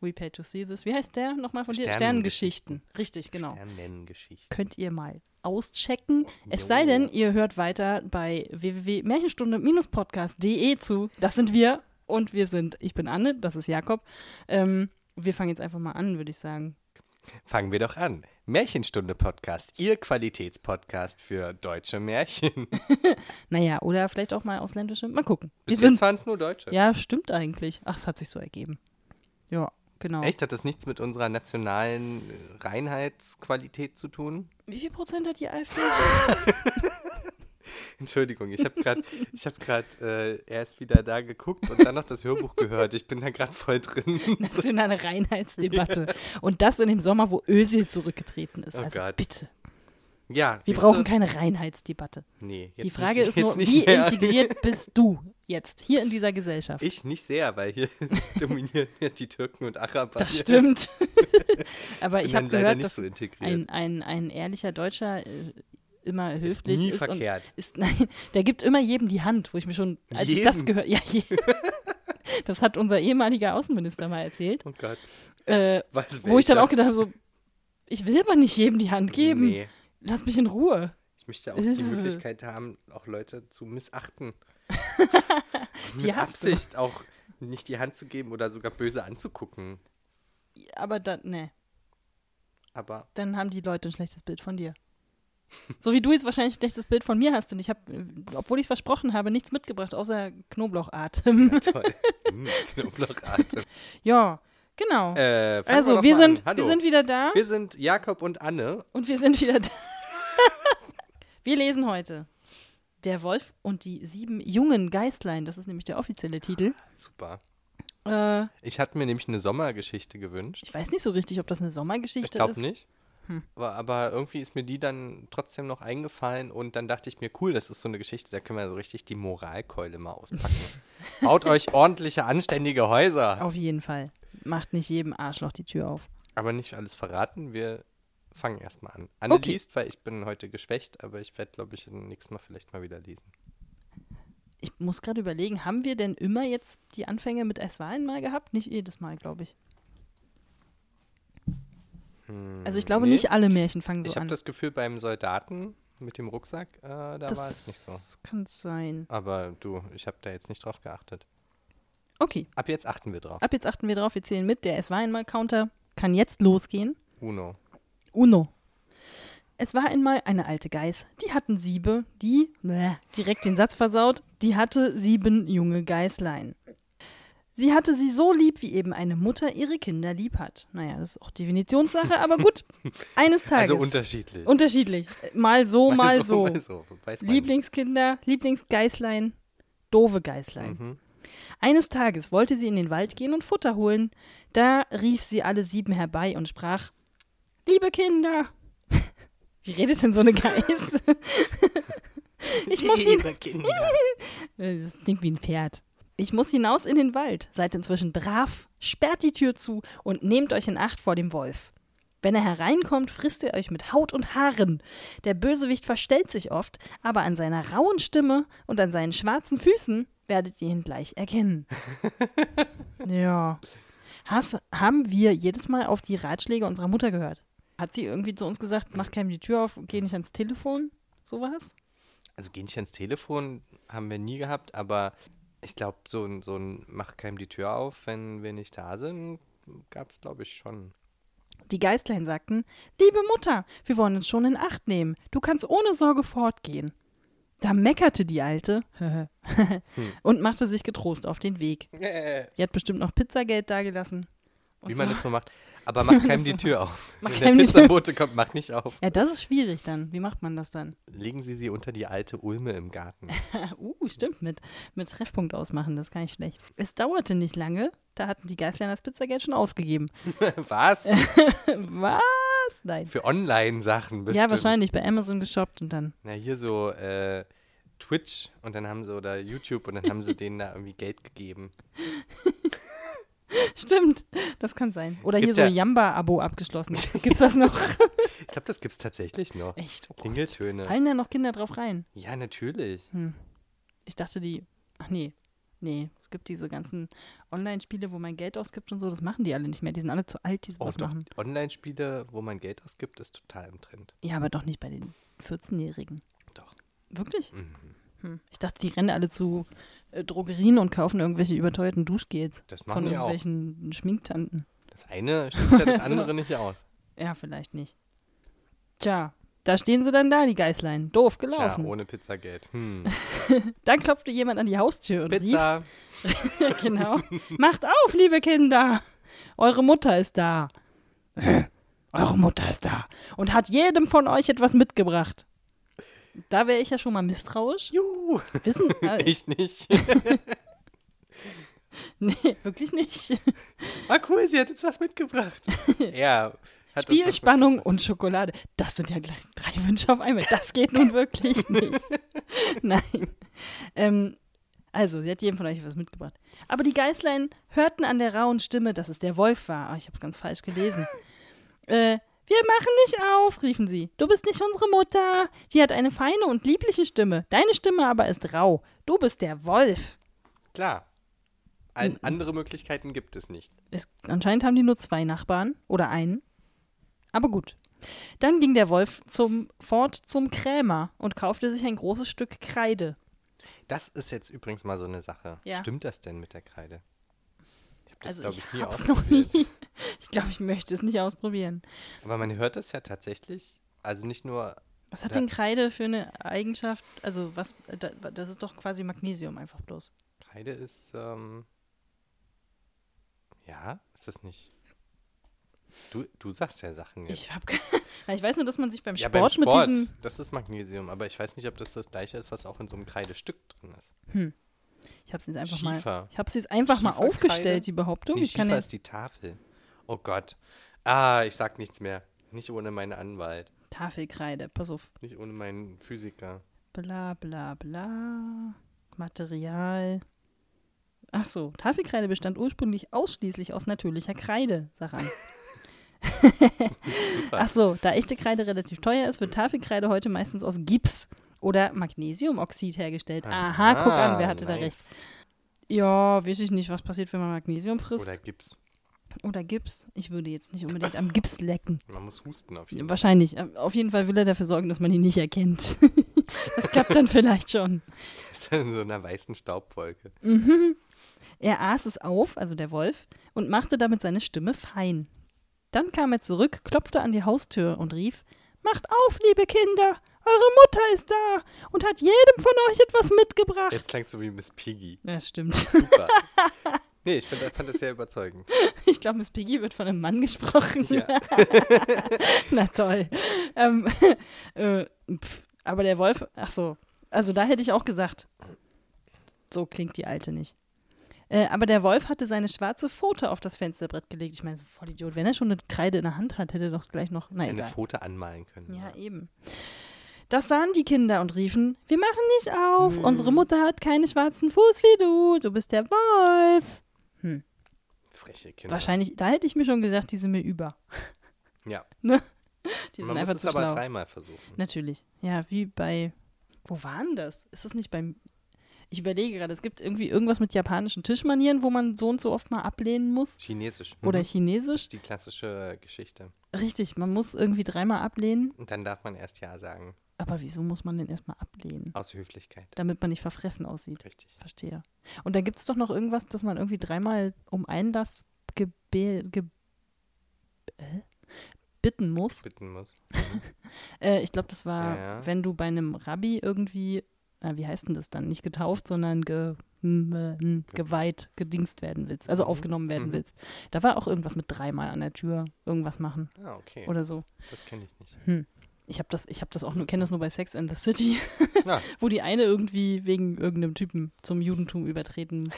[SPEAKER 2] We Pay to See This. Wie heißt der nochmal von dir?
[SPEAKER 1] Sternengeschichten.
[SPEAKER 2] Sternengeschichten. Richtig, genau.
[SPEAKER 1] Sternengeschichte.
[SPEAKER 2] Könnt ihr mal auschecken. Es sei denn, ihr hört weiter bei www.märchenstunde-podcast.de zu. Das sind wir und wir sind, ich bin Anne, das ist Jakob. Ähm, wir fangen jetzt einfach mal an, würde ich sagen.
[SPEAKER 1] Fangen wir doch an. Märchenstunde Podcast, Ihr Qualitätspodcast für deutsche Märchen. <laughs> <laughs>
[SPEAKER 2] Naja, oder vielleicht auch mal ausländische. Mal gucken.
[SPEAKER 1] Bis jetzt waren es nur Deutsche.
[SPEAKER 2] ja, stimmt eigentlich. Ach, es hat sich so ergeben. Ja, genau.
[SPEAKER 1] Echt? Hat das nichts mit unserer nationalen Reinheitsqualität zu tun?
[SPEAKER 2] Wie viel Prozent hat die AfD? <laughs> <laughs>
[SPEAKER 1] Entschuldigung, ich habe gerade hab grad, äh, erst wieder da geguckt und dann noch das Hörbuch gehört. Ich bin da gerade voll drin. <laughs>
[SPEAKER 2] Nationale Reinheitsdebatte. <laughs> Und das in dem Sommer, wo Özil zurückgetreten ist.
[SPEAKER 1] Oh
[SPEAKER 2] also
[SPEAKER 1] Gott.
[SPEAKER 2] bitte.
[SPEAKER 1] Ja,
[SPEAKER 2] Wir brauchen
[SPEAKER 1] du?
[SPEAKER 2] keine Reinheitsdebatte.
[SPEAKER 1] Nee,
[SPEAKER 2] Die Frage
[SPEAKER 1] nicht,
[SPEAKER 2] ist nur, wie
[SPEAKER 1] mehr.
[SPEAKER 2] integriert bist du jetzt hier in dieser Gesellschaft?
[SPEAKER 1] Ich nicht sehr, weil hier dominieren ja die Türken und Araber.
[SPEAKER 2] das stimmt. Aber ich
[SPEAKER 1] dann
[SPEAKER 2] habe gehört,
[SPEAKER 1] nicht
[SPEAKER 2] dass
[SPEAKER 1] so integriert.
[SPEAKER 2] ein, ein, ein ehrlicher Deutscher immer
[SPEAKER 1] ist
[SPEAKER 2] höflich
[SPEAKER 1] nie
[SPEAKER 2] ist,
[SPEAKER 1] verkehrt.
[SPEAKER 2] ist <laughs> nein, der gibt immer jedem die Hand, wo ich mir schon, als ich das
[SPEAKER 1] Jedem?
[SPEAKER 2] gehört, ja, je, <laughs> das hat unser ehemaliger Außenminister mal erzählt,
[SPEAKER 1] Oh Gott.
[SPEAKER 2] äh, wo ich dann auch gedacht habe, so, ich will aber nicht jedem die Hand geben,
[SPEAKER 1] Nee.
[SPEAKER 2] lass mich in Ruhe.
[SPEAKER 1] Ich möchte auch die. Möglichkeit haben, auch Leute zu missachten. <laughs>
[SPEAKER 2] Die
[SPEAKER 1] Mit
[SPEAKER 2] hast du.
[SPEAKER 1] Absicht auch nicht die Hand zu geben oder sogar böse anzugucken.
[SPEAKER 2] Aber dann, ne,
[SPEAKER 1] Aber
[SPEAKER 2] dann haben die Leute ein schlechtes Bild von dir. So wie du jetzt wahrscheinlich ein schlechtes Bild von mir hast und ich habe, obwohl ich versprochen habe, nichts mitgebracht, außer Knoblauchatem.
[SPEAKER 1] toll. <laughs> Hm, Knoblauchatem.
[SPEAKER 2] ja, genau.
[SPEAKER 1] Äh,
[SPEAKER 2] also, wir
[SPEAKER 1] mal
[SPEAKER 2] sind, wir sind wieder da
[SPEAKER 1] Wir sind Jakob und Anne.
[SPEAKER 2] und wir sind wieder da. <laughs> wir lesen heute Der Wolf und die sieben jungen Geistlein. Das ist nämlich der offizielle Titel.
[SPEAKER 1] Super.
[SPEAKER 2] Äh,
[SPEAKER 1] Ich hatte mir nämlich eine Sommergeschichte gewünscht.
[SPEAKER 2] ich weiß nicht so richtig, ob das eine Sommergeschichte
[SPEAKER 1] Ich glaube
[SPEAKER 2] ist.
[SPEAKER 1] nicht.
[SPEAKER 2] Hm.
[SPEAKER 1] Aber, irgendwie ist mir die dann trotzdem noch eingefallen und dann dachte ich mir, cool, das ist so eine Geschichte, da können wir so richtig die Moralkeule mal auspacken. <laughs> Baut euch ordentliche, anständige Häuser.
[SPEAKER 2] Auf jeden Fall. Macht nicht jedem Arschloch die Tür auf.
[SPEAKER 1] Aber nicht alles verraten, wir fangen erstmal an. Anne
[SPEAKER 2] Okay.
[SPEAKER 1] liest, weil ich bin heute geschwächt, aber ich werde, glaube ich, nächstes Mal vielleicht mal wieder lesen.
[SPEAKER 2] Ich muss gerade überlegen, haben wir denn immer jetzt die Anfänge mit Es war einmal gehabt? Nicht jedes Mal, glaube ich. Also ich glaube,
[SPEAKER 1] nee.
[SPEAKER 2] nicht alle Märchen fangen so
[SPEAKER 1] Ich habe
[SPEAKER 2] an.
[SPEAKER 1] das Gefühl, beim Soldaten mit dem Rucksack, äh, da war es nicht so.
[SPEAKER 2] das kann sein.
[SPEAKER 1] Aber du, ich habe da jetzt nicht drauf geachtet.
[SPEAKER 2] Okay,
[SPEAKER 1] Ab jetzt achten wir drauf.
[SPEAKER 2] ab jetzt achten wir drauf, wir zählen mit. Der Es war einmal Counter kann jetzt losgehen.
[SPEAKER 1] Uno.
[SPEAKER 2] Uno. Es war einmal eine alte Geiß, die hatten Siebe, die, bäh, direkt den Satz versaut, die hatte sieben junge Geißlein. Sie hatte sie so lieb, wie eben eine Mutter ihre Kinder lieb hat. Naja, das ist auch Definitionssache, aber gut. <laughs> Eines Tages.
[SPEAKER 1] Also unterschiedlich.
[SPEAKER 2] Unterschiedlich. Mal so, mal so.
[SPEAKER 1] Mal so. Weiß man
[SPEAKER 2] Lieblingskinder, Lieblingsgeißlein, doofe Geißlein.
[SPEAKER 1] Mhm.
[SPEAKER 2] Eines Tages wollte sie in den Wald gehen und Futter holen. Da rief sie alle sieben herbei und sprach: Liebe Kinder! <laughs> Wie redet denn so eine Geiß? <laughs> ich muss.
[SPEAKER 1] Liebe Kinder.
[SPEAKER 2] Das klingt wie ein Pferd. Ich muss hinaus in den Wald. Seid inzwischen brav, sperrt die Tür zu und nehmt euch in Acht vor dem Wolf. Wenn er hereinkommt, frisst er euch mit Haut und Haaren. Der Bösewicht verstellt sich oft, aber an seiner rauen Stimme und an seinen schwarzen Füßen werdet ihr ihn gleich erkennen. <laughs> ja. Has, haben wir jedes Mal auf die Ratschläge unserer Mutter gehört? Hat sie irgendwie zu uns gesagt, mach keinem die Tür auf, geh nicht ans Telefon? Sowas?
[SPEAKER 1] Also geh nicht ans Telefon, haben wir nie gehabt, aber ich glaube, so ein, so ein Mach keinem die Tür auf, wenn wir nicht da sind, gab es, glaube ich, schon.
[SPEAKER 2] Die Geistlein sagten, liebe Mutter, wir wollen uns schon in Acht nehmen. Du kannst ohne Sorge fortgehen. Da meckerte die Alte <laughs> und machte sich getrost auf den Weg. <laughs> Die hat bestimmt noch Pizzageld dagelassen. Und
[SPEAKER 1] Wie man
[SPEAKER 2] so-
[SPEAKER 1] das so macht. Aber mach keinem die Tür auf.
[SPEAKER 2] Mach <laughs>
[SPEAKER 1] Wenn der Pizzabote kommt, mach nicht auf.
[SPEAKER 2] Ja, das ist schwierig dann. Wie macht man das dann?
[SPEAKER 1] Legen Sie sie unter die alte Ulme im Garten. <laughs>
[SPEAKER 2] uh, stimmt, mit, mit Treffpunkt ausmachen, das ist gar nicht schlecht. Es dauerte nicht lange, da hatten die Geistlein das Pizzageld schon ausgegeben. <laughs>
[SPEAKER 1] Was?
[SPEAKER 2] Was? Nein.
[SPEAKER 1] Für Online-Sachen bestimmt.
[SPEAKER 2] Ja, wahrscheinlich bei Amazon geshoppt und dann.
[SPEAKER 1] Na, hier so äh, Twitch und dann haben sie, oder YouTube und dann haben sie denen da irgendwie Geld gegeben. <laughs>
[SPEAKER 2] Stimmt, das kann sein. Oder
[SPEAKER 1] Es
[SPEAKER 2] hier so
[SPEAKER 1] ja-
[SPEAKER 2] Jamba-Abo abgeschlossen. <laughs> Gibt's das noch?
[SPEAKER 1] Ich glaube, das gibt's tatsächlich noch.
[SPEAKER 2] Echt? Oh.
[SPEAKER 1] Klingeltöne.
[SPEAKER 2] Fallen da noch Kinder drauf rein?
[SPEAKER 1] Ja, natürlich.
[SPEAKER 2] Hm. Ich dachte, die. Ach nee. Nee, gibt, diese ganzen Online-Spiele, wo man Geld ausgibt und so, das machen die alle nicht mehr. Die sind alle zu alt, die
[SPEAKER 1] Oh,
[SPEAKER 2] sowas
[SPEAKER 1] doch,
[SPEAKER 2] machen.
[SPEAKER 1] Online-Spiele, wo man Geld ausgibt, ist total im Trend.
[SPEAKER 2] Ja, aber doch nicht bei den 14-Jährigen.
[SPEAKER 1] Doch.
[SPEAKER 2] Wirklich?
[SPEAKER 1] Mhm.
[SPEAKER 2] Hm. Ich dachte, die rennen alle zu Drogerien und kaufen irgendwelche überteuerten Duschgels
[SPEAKER 1] Das
[SPEAKER 2] von
[SPEAKER 1] die auch.
[SPEAKER 2] irgendwelchen Schminktanten.
[SPEAKER 1] Das eine schließt ja das <laughs>
[SPEAKER 2] So.
[SPEAKER 1] andere nicht aus.
[SPEAKER 2] Ja, vielleicht nicht. Tja, da stehen sie dann da, die Geißlein. Doof
[SPEAKER 1] Tja,
[SPEAKER 2] gelaufen.
[SPEAKER 1] ohne Pizzageld. Hm. <laughs>
[SPEAKER 2] Dann klopfte jemand an die Haustür und
[SPEAKER 1] Pizza.
[SPEAKER 2] rief, <laughs> genau, macht auf, liebe Kinder, eure Mutter ist da. Äh, Eure Mutter ist da und hat jedem von euch etwas mitgebracht. Da wäre ich ja schon mal misstrauisch.
[SPEAKER 1] Juhu.
[SPEAKER 2] Wissen, <laughs> äh,
[SPEAKER 1] Ich nicht. <laughs>
[SPEAKER 2] nee, wirklich nicht.
[SPEAKER 1] Ah, cool, sie hat jetzt was mitgebracht. <laughs> ja. Hat uns
[SPEAKER 2] Spiel,
[SPEAKER 1] was
[SPEAKER 2] Spannung und Schokolade. Das sind ja gleich drei Wünsche auf einmal. Das geht nun wirklich nicht. Nein. Ähm, also, sie hat jedem von euch was mitgebracht. Aber die Geißlein hörten an der rauen Stimme, dass es der Wolf war. Oh, ich habe es ganz falsch gelesen. äh, wir machen nicht auf, riefen sie. Du bist nicht unsere Mutter. Die hat eine feine und liebliche Stimme. Deine Stimme aber ist rau. Du bist der Wolf.
[SPEAKER 1] Klar. Ein, andere Möglichkeiten gibt es nicht.
[SPEAKER 2] Es, anscheinend haben die nur zwei Nachbarn oder einen. Aber gut. Dann ging der Wolf zum, fort zum Krämer und kaufte sich ein großes Stück Kreide.
[SPEAKER 1] Das ist jetzt übrigens mal so eine Sache.
[SPEAKER 2] Ja.
[SPEAKER 1] Stimmt das denn mit der Kreide? Ich habe das,
[SPEAKER 2] Also
[SPEAKER 1] glaube
[SPEAKER 2] ich
[SPEAKER 1] ich, nie
[SPEAKER 2] hab's noch nie. <laughs> Ich glaube, ich möchte es nicht ausprobieren.
[SPEAKER 1] Aber man hört das ja tatsächlich. Also nicht nur.
[SPEAKER 2] Was hat denn Kreide für eine Eigenschaft? Also was, da- das ist doch quasi Magnesium einfach bloß.
[SPEAKER 1] Kreide ist. Ähm, ja, ist das nicht. Du, du sagst ja Sachen jetzt.
[SPEAKER 2] Ich habe <laughs> ich weiß nur, dass man sich beim
[SPEAKER 1] ja,
[SPEAKER 2] Sport,
[SPEAKER 1] beim Sport,
[SPEAKER 2] mit diesem
[SPEAKER 1] das ist Magnesium, aber ich weiß nicht, ob das das gleiche ist, was auch in so einem Kreidestück drin ist.
[SPEAKER 2] ich habe es jetzt einfach mal ich habe es jetzt einfach mal aufgestellt, die Behauptung.
[SPEAKER 1] Nee,
[SPEAKER 2] ich kann ja,
[SPEAKER 1] ist die Tafel. Oh Gott. Ah, ich sag nichts mehr. Nicht ohne meinen Anwalt.
[SPEAKER 2] Tafelkreide, pass auf.
[SPEAKER 1] Nicht ohne meinen Physiker.
[SPEAKER 2] Bla bla bla. Material. Ach so, Tafelkreide bestand ursprünglich ausschließlich aus natürlicher Kreide, sag <laughs> an. <laughs> Ach so, da echte Kreide relativ teuer ist, wird Tafelkreide heute meistens aus Gips oder Magnesiumoxid hergestellt. Aha, guck an, wer hatte da recht.
[SPEAKER 1] nice.
[SPEAKER 2] Ja, weiß ich nicht, was passiert, wenn man Magnesium frisst.
[SPEAKER 1] Oder
[SPEAKER 2] Oder,
[SPEAKER 1] Gips.
[SPEAKER 2] Ich würde jetzt nicht unbedingt am Gips lecken.
[SPEAKER 1] Man muss husten auf jeden Fall.
[SPEAKER 2] Wahrscheinlich. Ähm, Auf jeden Fall will er dafür sorgen, dass man ihn nicht erkennt. <laughs> das klappt dann vielleicht schon. <laughs>
[SPEAKER 1] Ist in so einer weißen Staubwolke.
[SPEAKER 2] Mhm. Er aß es auf, also der Wolf, und machte damit seine Stimme fein. Dann kam er zurück, klopfte an die Haustür und rief: Macht auf, liebe Kinder! Eure Mutter ist da und hat jedem von euch etwas mitgebracht.
[SPEAKER 1] Jetzt klangst du wie Miss Piggy.
[SPEAKER 2] Ja, das stimmt.
[SPEAKER 1] Super. <laughs> nee, ich find, fand das sehr überzeugend. <laughs>
[SPEAKER 2] Ich glaube, Miss Piggy wird von einem Mann gesprochen.
[SPEAKER 1] Ja. <laughs>
[SPEAKER 2] Na toll. Ähm, <laughs> äh, pf, aber der Wolf, ach so, also da hätte ich auch gesagt, so klingt die Alte nicht. Äh, aber der Wolf hatte seine schwarze Pfote auf das Fensterbrett gelegt. Ich meine, so voll Idiot. Wenn er schon eine Kreide in der Hand hat, hätte er doch gleich noch. Na
[SPEAKER 1] eine. Pfote anmalen können.
[SPEAKER 2] Ja, eben. Das sahen die Kinder und riefen: Wir machen nicht auf. Unsere Mutter hat keinen schwarzen Fuß wie du. Du bist der Wolf.
[SPEAKER 1] Freche Kinder.
[SPEAKER 2] Wahrscheinlich, da hätte ich mir schon gedacht, die sind mir über. <laughs>
[SPEAKER 1] Ja.
[SPEAKER 2] Ne? Die sind
[SPEAKER 1] Man
[SPEAKER 2] einfach
[SPEAKER 1] muss
[SPEAKER 2] zu
[SPEAKER 1] es aber
[SPEAKER 2] schlau.
[SPEAKER 1] dreimal versuchen.
[SPEAKER 2] Natürlich. Ja, wie bei. Wo war denn das? Ist das nicht beim. Ich überlege gerade, es gibt irgendwie irgendwas mit japanischen Tischmanieren, wo man so und so oft mal ablehnen muss.
[SPEAKER 1] Chinesisch.
[SPEAKER 2] Oder
[SPEAKER 1] Mhm.
[SPEAKER 2] chinesisch.
[SPEAKER 1] Die klassische Geschichte.
[SPEAKER 2] Richtig, man muss irgendwie dreimal ablehnen.
[SPEAKER 1] Und dann darf man erst Ja sagen.
[SPEAKER 2] Aber wieso muss man denn erstmal ablehnen?
[SPEAKER 1] Aus Höflichkeit.
[SPEAKER 2] Damit man nicht verfressen aussieht.
[SPEAKER 1] Richtig.
[SPEAKER 2] Verstehe. Und da gibt es doch noch irgendwas, dass man irgendwie dreimal um Einlass gebär, ge äh? bitten muss.
[SPEAKER 1] Bitten muss. <laughs>
[SPEAKER 2] Äh, ich glaube, das war,
[SPEAKER 1] Ja,
[SPEAKER 2] wenn du bei einem Rabbi irgendwie, äh, wie heißt denn das dann? Nicht getauft, sondern ge, geweiht, gedingst werden willst, also
[SPEAKER 1] Mhm.
[SPEAKER 2] aufgenommen werden
[SPEAKER 1] Mhm.
[SPEAKER 2] willst. Da war auch irgendwas mit dreimal an der Tür irgendwas machen
[SPEAKER 1] Ah, okay.
[SPEAKER 2] oder so.
[SPEAKER 1] Das kenne ich nicht.
[SPEAKER 2] Ich habe das, ich habe das auch nur, kenne das nur bei Sex and the City, <laughs>
[SPEAKER 1] Ja.
[SPEAKER 2] wo die eine irgendwie wegen irgendeinem Typen zum Judentum übertreten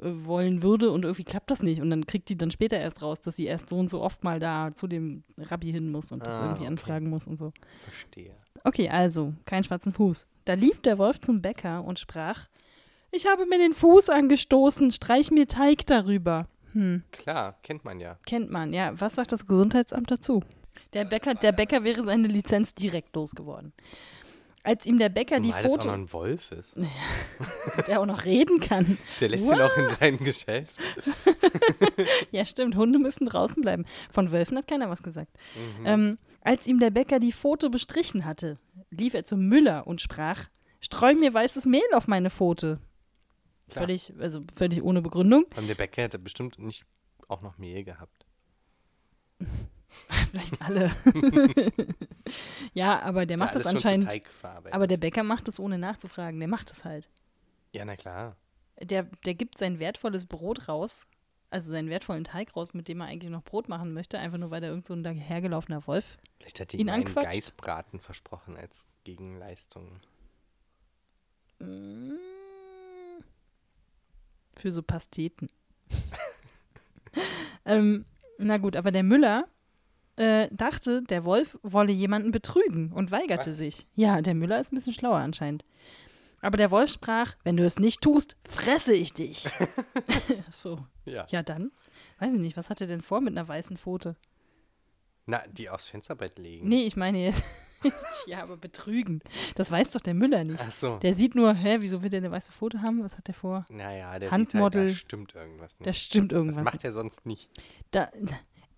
[SPEAKER 2] äh, wollen würde und irgendwie klappt das nicht und dann kriegt die dann später erst raus, dass sie erst so und so oft mal da zu dem Rabbi hin muss und das
[SPEAKER 1] Ah,
[SPEAKER 2] irgendwie
[SPEAKER 1] okay.
[SPEAKER 2] anfragen muss und so.
[SPEAKER 1] Verstehe.
[SPEAKER 2] Okay, also, keinen schwarzen Fuß. Da lief der Wolf zum Bäcker und sprach: Ich habe mir den Fuß angestoßen, streich mir Teig darüber. Hm,
[SPEAKER 1] Klar, kennt man ja.
[SPEAKER 2] kennt man. Ja, was sagt das Gesundheitsamt dazu? Der Bäcker, der Bäcker wäre seine Lizenz direkt losgeworden. Als ihm der Bäcker
[SPEAKER 1] Zumal
[SPEAKER 2] die
[SPEAKER 1] das auch noch
[SPEAKER 2] Foto,
[SPEAKER 1] ein Wolf ist. <laughs>
[SPEAKER 2] der auch noch reden kann.
[SPEAKER 1] Der lässt ihn auch in sein Geschäft. <laughs>
[SPEAKER 2] Ja, stimmt, Hunde müssen draußen bleiben. Von Wölfen hat keiner was gesagt.
[SPEAKER 1] Mhm.
[SPEAKER 2] Ähm, als ihm der Bäcker die Pfote bestrichen hatte, lief er zum Müller und sprach: Streu mir weißes Mehl auf meine Pfote.
[SPEAKER 1] Klar.
[SPEAKER 2] Völlig, also völlig ohne Begründung.
[SPEAKER 1] Und der Bäcker hätte bestimmt nicht auch noch Mehl gehabt. <laughs> <laughs>
[SPEAKER 2] Vielleicht alle. <laughs> ja, aber der macht
[SPEAKER 1] Da
[SPEAKER 2] das
[SPEAKER 1] schon zu
[SPEAKER 2] anscheinend. Aber der Bäcker macht es ohne nachzufragen. Der macht es halt.
[SPEAKER 1] ja, na klar.
[SPEAKER 2] Der, der gibt sein wertvolles Brot raus, also seinen wertvollen Teig raus, mit dem er eigentlich noch Brot machen möchte, einfach nur weil da irgend so ein dahergelaufener Wolf.
[SPEAKER 1] Vielleicht hat er
[SPEAKER 2] Ihn
[SPEAKER 1] ihm einen? Geißbraten versprochen als Gegenleistung.
[SPEAKER 2] Mm. Für so Pasteten. <laughs> ähm, na gut, aber der Müller äh, dachte, der Wolf wolle jemanden betrügen und weigerte
[SPEAKER 1] Was?
[SPEAKER 2] sich. Ja, der Müller ist ein bisschen schlauer anscheinend. Aber der Wolf sprach, wenn du es nicht tust, fresse ich dich. <laughs> <laughs> so,
[SPEAKER 1] Ja.
[SPEAKER 2] ja dann. Weiß ich nicht, was hat er denn vor mit einer weißen Pfote?
[SPEAKER 1] Na, die aufs Fensterbrett legen.
[SPEAKER 2] Nee, ich meine jetzt. <laughs> ja, aber betrügen. Das weiß doch der Müller nicht.
[SPEAKER 1] Ach so.
[SPEAKER 2] Der sieht nur, hä, wieso will der eine weiße Pfote haben? Was hat der vor?
[SPEAKER 1] naja, der
[SPEAKER 2] Handmodel.
[SPEAKER 1] Sieht halt, da stimmt irgendwas nicht.
[SPEAKER 2] Da stimmt
[SPEAKER 1] das
[SPEAKER 2] irgendwas.
[SPEAKER 1] macht er sonst nicht.
[SPEAKER 2] da,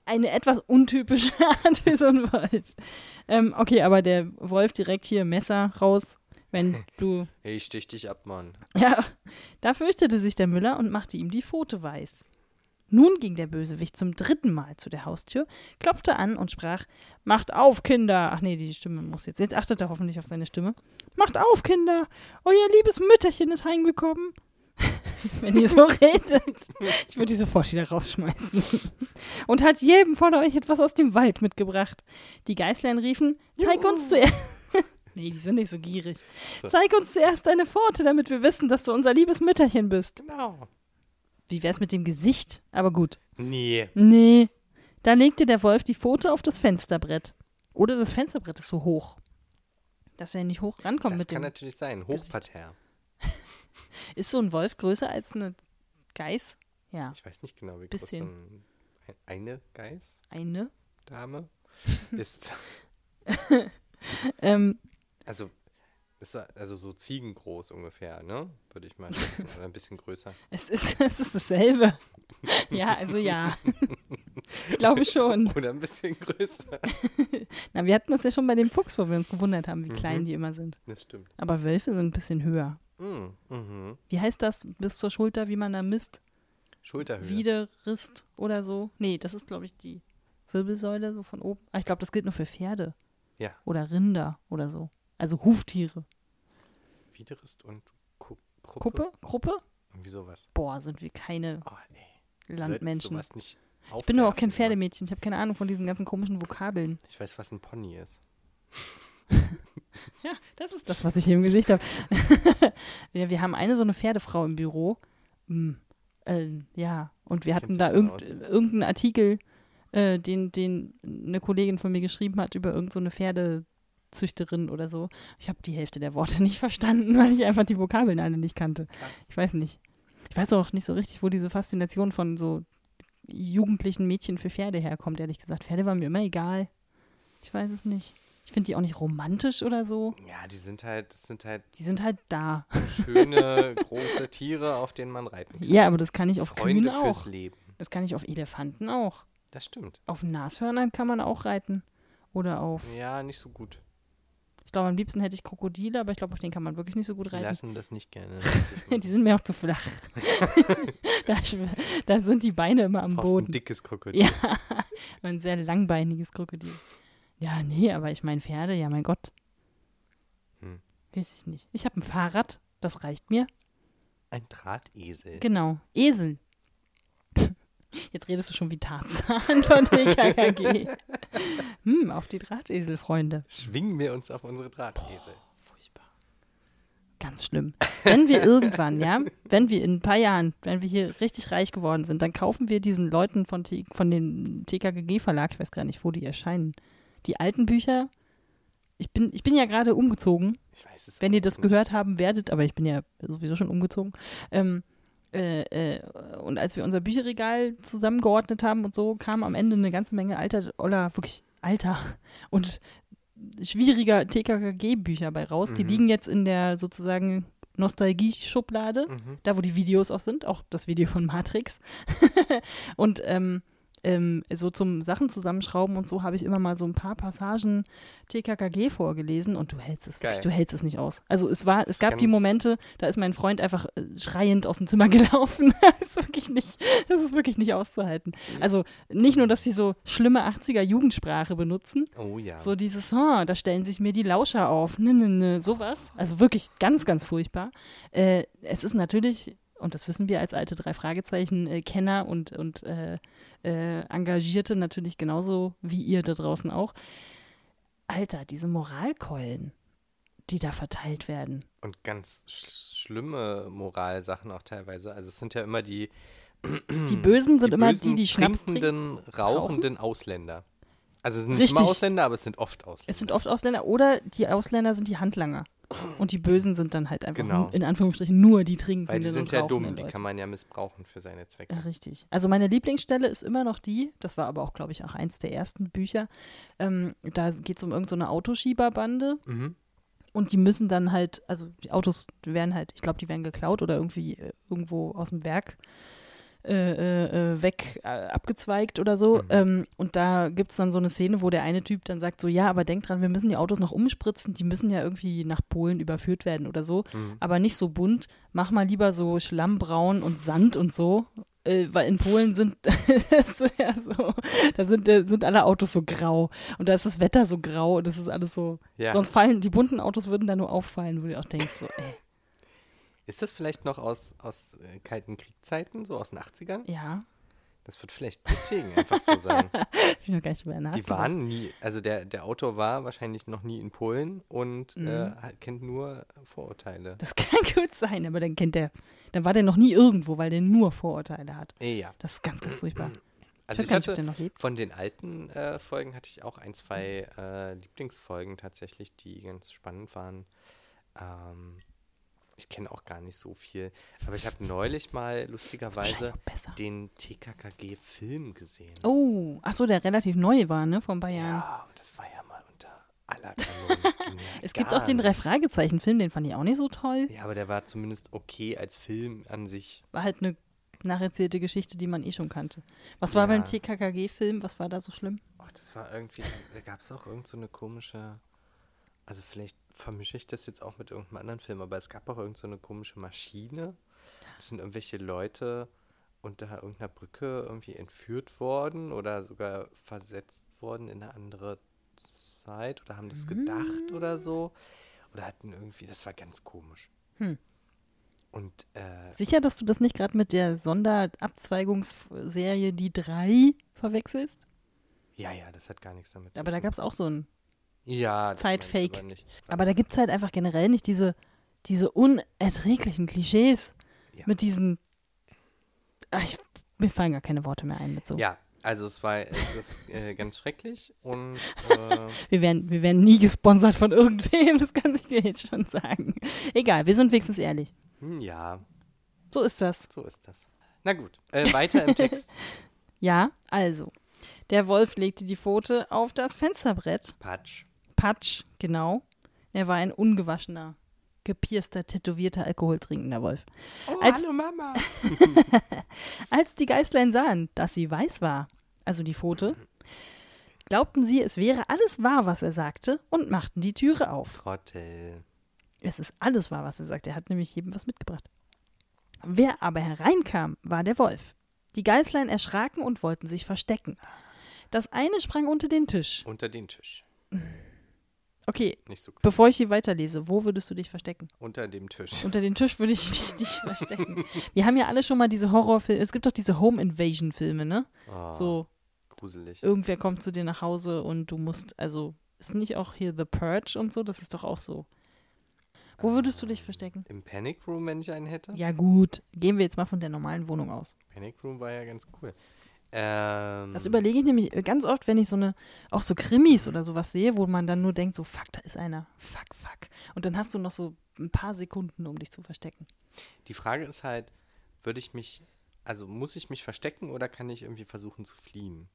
[SPEAKER 2] eine etwas untypische <laughs> Art für so einen Wolf. Ähm, okay, aber der Wolf direkt hier Messer raus, wenn du.
[SPEAKER 1] Ich stich dich ab, Mann.
[SPEAKER 2] Ja, da fürchtete sich der Müller und machte ihm die Pfote weiß. Nun ging der Bösewicht zum dritten Mal zu der Haustür, klopfte an und sprach: Macht auf, Kinder! Ach nee, die Stimme muss jetzt. Jetzt achtet er hoffentlich auf seine Stimme. Macht auf, Kinder! Euer liebes Mütterchen ist heimgekommen. <laughs> Wenn ihr so redet. Ich würde die sofort wieder rausschmeißen. Und hat jedem von euch etwas aus dem Wald mitgebracht. Die Geißlein riefen: Zeig uns zuerst. <laughs> nee, die sind nicht so gierig.
[SPEAKER 1] So.
[SPEAKER 2] Zeig uns zuerst deine Pfote, damit wir wissen, dass du unser liebes Mütterchen bist.
[SPEAKER 1] Genau.
[SPEAKER 2] Wie wär's mit dem Gesicht? Aber gut.
[SPEAKER 1] Nee.
[SPEAKER 2] Nee. Da legte der Wolf die Pfote auf das Fensterbrett. Oder das Fensterbrett ist so hoch. Dass er nicht hoch rankommt
[SPEAKER 1] Das
[SPEAKER 2] mit
[SPEAKER 1] kann
[SPEAKER 2] dem.
[SPEAKER 1] natürlich sein. Hochparterre. <laughs>
[SPEAKER 2] Ist so ein Wolf größer als eine Geiß? Ja.
[SPEAKER 1] Ich weiß nicht genau, wie
[SPEAKER 2] Bisschen.
[SPEAKER 1] groß so ein, eine
[SPEAKER 2] Eine.
[SPEAKER 1] Geißdame <laughs> ist.
[SPEAKER 2] Ähm,
[SPEAKER 1] Also, ist so- also so ziegengroß ungefähr, ne? Würde ich mal schätzen. Oder ein bisschen größer. <laughs>
[SPEAKER 2] es, ist, es ist dasselbe. ja, also ja. ich glaube schon.
[SPEAKER 1] Oder ein bisschen größer.
[SPEAKER 2] Na, wir hatten das ja schon bei dem Fuchs, wo wir uns gewundert haben, wie
[SPEAKER 1] Mhm.
[SPEAKER 2] klein die immer sind.
[SPEAKER 1] Das stimmt.
[SPEAKER 2] Aber Wölfe sind ein bisschen höher.
[SPEAKER 1] Mm.
[SPEAKER 2] Wie heißt das bis zur Schulter, wie man da misst?
[SPEAKER 1] Schulterhöhe.
[SPEAKER 2] Widerrist oder so? Nee, das ist, glaube ich, die Wirbelsäule so von oben. Ah, ich glaube, das gilt nur für Pferde.
[SPEAKER 1] Ja.
[SPEAKER 2] Oder Rinder oder so. Also Huftiere.
[SPEAKER 1] Widerrist und Ku Gruppe.
[SPEAKER 2] Kuppe? Gruppe?
[SPEAKER 1] Irgendwie sowas.
[SPEAKER 2] Boah, sind wir keine
[SPEAKER 1] Oh, nee.
[SPEAKER 2] Landmenschen. Ich bin nur auch kein Pferdemädchen. Ich habe keine Ahnung von diesen ganzen komischen Vokabeln.
[SPEAKER 1] Ich weiß, was ein Pony ist.
[SPEAKER 2] Ja, das ist das, was ich hier im Gesicht habe. <laughs> ja, wir haben eine so eine Pferdefrau im Büro. Hm, äh, ja, und wir hatten da irgend,
[SPEAKER 1] aus?
[SPEAKER 2] irgendeinen Artikel, äh, den, den eine Kollegin von mir geschrieben hat über irgendeine so eine Pferdezüchterin oder so. Ich habe die Hälfte der Worte <laughs> nicht verstanden, weil ich einfach die Vokabeln alle nicht kannte.
[SPEAKER 1] Krass.
[SPEAKER 2] Ich weiß nicht. Ich weiß auch nicht so richtig, wo diese Faszination von so jugendlichen Mädchen für Pferde herkommt, ehrlich gesagt. Pferde waren mir immer egal. Ich weiß es nicht. Ich finde die auch nicht romantisch oder so.
[SPEAKER 1] Ja, die sind halt, das sind halt
[SPEAKER 2] Die sind halt da.
[SPEAKER 1] schöne, <laughs> große Tiere, auf denen man reiten kann.
[SPEAKER 2] Ja, aber das kann ich auf
[SPEAKER 1] Freunde
[SPEAKER 2] Kühen
[SPEAKER 1] fürs
[SPEAKER 2] auch.
[SPEAKER 1] Leben.
[SPEAKER 2] Das kann ich auf Elefanten auch.
[SPEAKER 1] Das stimmt.
[SPEAKER 2] Auf Nashörnern kann man auch reiten. Oder auf,
[SPEAKER 1] Ja, nicht so gut.
[SPEAKER 2] ich glaube, am liebsten hätte ich Krokodile, aber ich glaube, auf denen kann man wirklich nicht so gut
[SPEAKER 1] Die
[SPEAKER 2] reiten.
[SPEAKER 1] lassen das nicht gerne. <laughs> <laughs>
[SPEAKER 2] Die sind mir auch zu flach. da, da sind die Beine immer am
[SPEAKER 1] brauchst ein
[SPEAKER 2] Boden.
[SPEAKER 1] dickes Krokodil.
[SPEAKER 2] Ja, ein sehr langbeiniges Krokodil. Ja, nee, aber ich meine Pferde, ja, mein Gott.
[SPEAKER 1] Hm.
[SPEAKER 2] Weiß ich nicht. Ich habe ein Fahrrad, das reicht mir.
[SPEAKER 1] Ein Drahtesel.
[SPEAKER 2] Genau. Esel. <laughs> Jetzt redest du schon wie Tarzan von TKKG. <laughs> hm, auf die Drahtesel, Freunde.
[SPEAKER 1] Schwingen wir uns auf unsere Drahtesel.
[SPEAKER 2] Furchtbar. Ganz schlimm. Wenn wir irgendwann, ja, wenn wir in ein paar Jahren, wenn wir hier richtig reich geworden sind, dann kaufen wir diesen Leuten von, T von dem TKGG-Verlag, ich weiß gar nicht, wo die erscheinen, die alten Bücher. Ich bin, ich bin ja gerade umgezogen,
[SPEAKER 1] Ich weiß es
[SPEAKER 2] wenn ihr das
[SPEAKER 1] nicht.
[SPEAKER 2] gehört haben werdet, aber ich bin ja sowieso schon umgezogen. Ähm, äh, äh, und als wir unser Bücherregal zusammengeordnet haben und so, kam am Ende eine ganze Menge alter, oder wirklich alter und schwieriger TKKG-Bücher bei raus. Die
[SPEAKER 1] Mhm.
[SPEAKER 2] liegen jetzt in der sozusagen Nostalgie-Schublade,
[SPEAKER 1] Mhm.
[SPEAKER 2] da wo die Videos auch sind, auch das Video von Matrix. <laughs> und ähm, ähm, so zum Sachen zusammenschrauben und so habe ich immer mal so ein paar Passagen TKKG vorgelesen und du hältst es wirklich, du hältst es nicht aus. Also es war, es gab die Momente, da ist mein Freund einfach äh, schreiend aus dem Zimmer <laughs> gelaufen. das ist wirklich nicht, das ist wirklich nicht auszuhalten. Also nicht nur, dass sie so schlimme 80er Jugendsprache benutzen,
[SPEAKER 1] Oh ja.
[SPEAKER 2] so dieses, oh, da stellen sich mir die Lauscher auf, ne, ne, ne, sowas. Also wirklich ganz, ganz furchtbar. Äh, es ist natürlich, und das wissen wir als alte drei Fragezeichen äh, Kenner und, und äh, äh, Engagierte natürlich genauso wie ihr da draußen auch. Alter, diese Moralkeulen, die da verteilt werden.
[SPEAKER 1] Und ganz sch schlimme Moralsachen auch teilweise. Also es sind ja immer die,
[SPEAKER 2] Die Bösen sind
[SPEAKER 1] die
[SPEAKER 2] immer
[SPEAKER 1] bösen,
[SPEAKER 2] die, die Schnaps trinken.
[SPEAKER 1] rauchenden Ausländer. Also es sind nicht
[SPEAKER 2] Richtig.
[SPEAKER 1] immer Ausländer, aber es sind oft Ausländer.
[SPEAKER 2] Es sind oft Ausländer oder die Ausländer sind die Handlanger. Und die Bösen sind dann halt einfach
[SPEAKER 1] Genau.
[SPEAKER 2] in Anführungsstrichen nur die trinkenden
[SPEAKER 1] Weil die sind ja dumm, die
[SPEAKER 2] Leute.
[SPEAKER 1] kann man ja missbrauchen für seine Zwecke.
[SPEAKER 2] Ja, richtig. Also meine Lieblingsstelle ist immer noch die, das war aber auch, glaube ich, auch eins der ersten Bücher. Ähm, da geht es um irgendeine so Autoschieberbande
[SPEAKER 1] Mhm.
[SPEAKER 2] und die müssen dann halt, also die Autos werden halt, ich glaube, die werden geklaut oder irgendwie äh, irgendwo aus dem Werk äh, äh, äh, weg äh, abgezweigt oder so.
[SPEAKER 1] Mhm.
[SPEAKER 2] Ähm, und da gibt es dann so eine Szene, wo der eine Typ dann sagt: So, ja, aber denk dran, wir müssen die Autos noch umspritzen, die müssen ja irgendwie nach Polen überführt werden oder so.
[SPEAKER 1] Mhm.
[SPEAKER 2] Aber nicht so bunt. Mach mal lieber so Schlammbraun und Sand und so. Äh, weil in Polen sind, <laughs> ja so, da sind, sind alle Autos so grau und da ist das Wetter so grau und das ist alles so.
[SPEAKER 1] Ja.
[SPEAKER 2] Sonst fallen, die bunten Autos würden da nur auffallen, wo du auch denkst, so, ey,
[SPEAKER 1] Ist das vielleicht noch aus, aus äh, kalten Kriegszeiten, so aus den 80ern?
[SPEAKER 2] ja,
[SPEAKER 1] Das wird vielleicht deswegen einfach so sein. <laughs>
[SPEAKER 2] ich noch gar nicht drüber
[SPEAKER 1] Die waren nie, also der, der Autor war wahrscheinlich noch nie in Polen und
[SPEAKER 2] Mhm.
[SPEAKER 1] äh, kennt nur Vorurteile.
[SPEAKER 2] Das <laughs> kann gut sein, aber dann kennt der, dann war der noch nie irgendwo, weil der nur Vorurteile hat.
[SPEAKER 1] Ja.
[SPEAKER 2] Das ist ganz, ganz furchtbar.
[SPEAKER 1] Also
[SPEAKER 2] ich
[SPEAKER 1] ich
[SPEAKER 2] nicht,
[SPEAKER 1] hatte,
[SPEAKER 2] lebt.
[SPEAKER 1] von den alten äh, Folgen hatte ich auch ein, zwei äh, Lieblingsfolgen tatsächlich, die ganz spannend waren. Ähm, ich kenne auch gar nicht so viel, aber ich habe neulich mal lustigerweise den TKKG-Film gesehen.
[SPEAKER 2] Oh, ach so, der relativ neu war, ne, vor ein paar Jahren.
[SPEAKER 1] Ja, und das war ja mal unter aller Kanone. <laughs>
[SPEAKER 2] Es gibt auch den drei
[SPEAKER 1] nicht.
[SPEAKER 2] Fragezeichen-Film, den fand ich auch nicht so toll.
[SPEAKER 1] Ja, aber der war zumindest okay als Film an sich.
[SPEAKER 2] War halt eine nacherzählte Geschichte, die man eh schon kannte. Was war
[SPEAKER 1] Ja.
[SPEAKER 2] beim TKKG-Film? Was war da so schlimm?
[SPEAKER 1] Ach, das war irgendwie, da gab es auch irgend so eine komische, also vielleicht vermische ich das jetzt auch mit irgendeinem anderen Film, aber es gab auch irgend so eine komische Maschine. Das sind irgendwelche Leute unter irgendeiner Brücke irgendwie entführt worden oder sogar versetzt worden in eine andere Zeit oder haben das gedacht oder so. Oder hatten irgendwie, das war ganz komisch.
[SPEAKER 2] Hm.
[SPEAKER 1] Und äh,
[SPEAKER 2] Sicher, dass du das nicht gerade mit der Sonderabzweigungsserie Die Drei verwechselst?
[SPEAKER 1] ja, ja, das hat gar nichts damit zu
[SPEAKER 2] Aber da
[SPEAKER 1] tun.
[SPEAKER 2] gab es auch so ein.
[SPEAKER 1] Ja,
[SPEAKER 2] Zeitfake.
[SPEAKER 1] aber.
[SPEAKER 2] Aber da gibt es halt einfach generell nicht diese, diese unerträglichen Klischees
[SPEAKER 1] Ja.
[SPEAKER 2] mit diesen. Ach, ich, mir fallen gar keine Worte mehr ein mit so.
[SPEAKER 1] Ja, also es war es ist <laughs> äh, ganz schrecklich und äh,
[SPEAKER 2] Wir, werden, wir werden nie gesponsert von irgendwem, <laughs> das kann ich dir jetzt schon sagen. Egal, wir sind wenigstens ehrlich.
[SPEAKER 1] hm, ja,
[SPEAKER 2] So ist das.
[SPEAKER 1] so ist das. Na gut, äh, weiter im Text. <laughs>
[SPEAKER 2] Ja, also. Der Wolf legte die Pfote auf das Fensterbrett.
[SPEAKER 1] Patsch.
[SPEAKER 2] Patsch, genau. Er war ein ungewaschener, gepierster, tätowierter, alkoholtrinkender Wolf.
[SPEAKER 1] Oh,
[SPEAKER 2] Als-
[SPEAKER 1] hallo Mama. <laughs>
[SPEAKER 2] Als die Geißlein sahen, dass sie weiß war, also die Pfote, glaubten sie, es wäre alles wahr, was er sagte, und machten die Türe auf.
[SPEAKER 1] Trottel.
[SPEAKER 2] Es ist alles wahr, was er sagt. Er hat nämlich jedem was mitgebracht. Wer aber hereinkam, war der Wolf. Die Geißlein erschraken und wollten sich verstecken. Das eine sprang unter den Tisch.
[SPEAKER 1] Unter den Tisch.
[SPEAKER 2] Okay,
[SPEAKER 1] so
[SPEAKER 2] bevor ich hier weiterlese, wo würdest du dich verstecken?
[SPEAKER 1] Unter dem Tisch.
[SPEAKER 2] Unter den Tisch würde ich <laughs> mich nicht verstecken. Wir haben ja alle schon mal diese Horrorfilme, es gibt doch diese Home Invasion Filme, ne?
[SPEAKER 1] Oh,
[SPEAKER 2] So,
[SPEAKER 1] gruselig.
[SPEAKER 2] irgendwer kommt zu dir nach Hause und du musst, also, ist nicht auch hier The Purge und so? Das ist doch auch so. Wo würdest du dich verstecken?
[SPEAKER 1] Im Panic Room, wenn ich einen hätte?
[SPEAKER 2] Ja, gut. Gehen wir jetzt mal von der normalen Wohnung aus.
[SPEAKER 1] Panic Room war ja ganz cool. Ähm,
[SPEAKER 2] Das überlege ich nämlich ganz oft, wenn ich so eine, auch so Krimis oder sowas sehe, wo man dann nur denkt, so, fuck, da ist einer. Fuck, fuck. Und dann hast du noch so ein paar Sekunden, um dich zu verstecken.
[SPEAKER 1] Die Frage ist halt, würde ich mich, also muss ich mich verstecken oder kann ich irgendwie versuchen zu fliehen?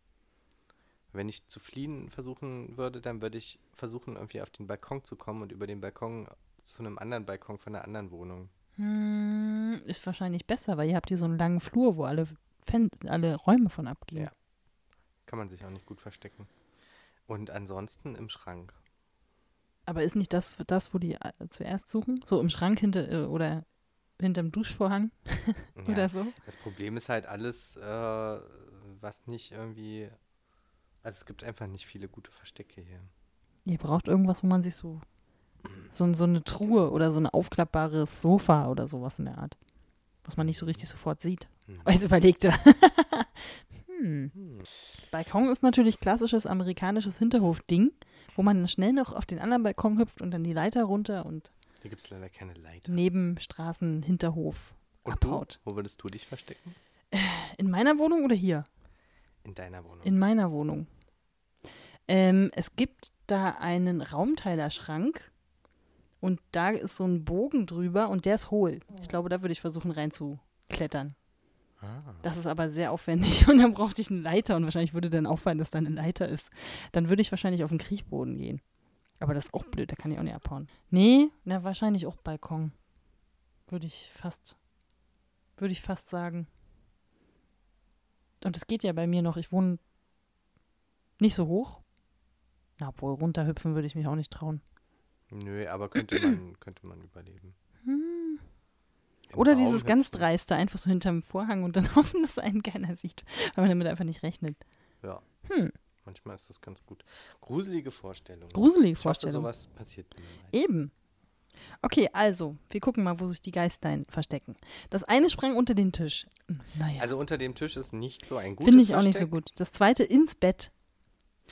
[SPEAKER 1] Wenn ich zu fliehen versuchen würde, dann würde ich versuchen, irgendwie auf den Balkon zu kommen und über den Balkon zu einem anderen Balkon von einer anderen Wohnung.
[SPEAKER 2] Hm, ist wahrscheinlich besser, weil ihr habt hier so einen langen Flur, wo alle, Fen alle Räume von abgehen.
[SPEAKER 1] Ja. Kann man sich auch nicht gut verstecken. Und ansonsten im Schrank.
[SPEAKER 2] Aber ist nicht das, das wo die äh, zuerst suchen? So im Schrank hinter äh, oder hinterm Duschvorhang <laughs>
[SPEAKER 1] Ja.
[SPEAKER 2] oder so?
[SPEAKER 1] Das Problem ist halt alles, äh, was nicht irgendwie. Also es gibt einfach nicht viele gute Verstecke hier.
[SPEAKER 2] Ihr braucht irgendwas, wo man sich so so, so eine Truhe oder so ein aufklappbares Sofa oder sowas in der Art. Was man nicht so richtig sofort sieht.
[SPEAKER 1] Hm.
[SPEAKER 2] Oh, jetzt überlegt er. <laughs> hm. Balkon ist natürlich klassisches amerikanisches Hinterhof-Ding, wo man schnell noch auf den anderen Balkon hüpft und dann die Leiter runter und
[SPEAKER 1] Hier gibt es leider keine Leiter.
[SPEAKER 2] Nebenstraßen, Hinterhof
[SPEAKER 1] Und
[SPEAKER 2] abhaut.
[SPEAKER 1] du? Wo würdest du dich verstecken?
[SPEAKER 2] In meiner Wohnung oder hier?
[SPEAKER 1] In deiner Wohnung.
[SPEAKER 2] In meiner Wohnung. Ähm, es gibt da einen Raumteilerschrank und da ist so ein Bogen drüber und der ist hohl. Ich glaube, da würde ich versuchen reinzuklettern.
[SPEAKER 1] ah.
[SPEAKER 2] Das ist aber sehr aufwendig <laughs> und dann brauchte ich eine Leiter und wahrscheinlich würde dann auffallen, dass da eine Leiter ist. Dann würde ich wahrscheinlich auf den Kriechboden gehen. Aber das ist auch blöd, da kann ich auch nicht abhauen. Nee, na wahrscheinlich auch Balkon. Würde ich fast, würde ich fast sagen. Und es geht ja bei mir noch, ich wohne nicht so hoch. Na, obwohl runterhüpfen würde ich mich auch nicht trauen.
[SPEAKER 1] Nö, aber könnte man, <clears throat> könnte man überleben.
[SPEAKER 2] Hm. Oder
[SPEAKER 1] Raum
[SPEAKER 2] dieses ganz dreiste, einfach so hinterm Vorhang und dann <laughs> hoffen, dass einen keiner sieht, weil man damit einfach nicht rechnet.
[SPEAKER 1] Ja,
[SPEAKER 2] Hm,
[SPEAKER 1] manchmal ist das ganz gut. Gruselige Vorstellungen.
[SPEAKER 2] gruselige
[SPEAKER 1] Ich hoffe,
[SPEAKER 2] Vorstellung.
[SPEAKER 1] sowas passiert niemals.
[SPEAKER 2] Eben. Okay, also, wir gucken mal, wo sich die Geistein verstecken. Das eine sprang unter den Tisch. Naja,
[SPEAKER 1] Also unter dem Tisch ist nicht so ein gutes
[SPEAKER 2] finde ich auch nicht so
[SPEAKER 1] Versteck.
[SPEAKER 2] gut. Das zweite ins Bett.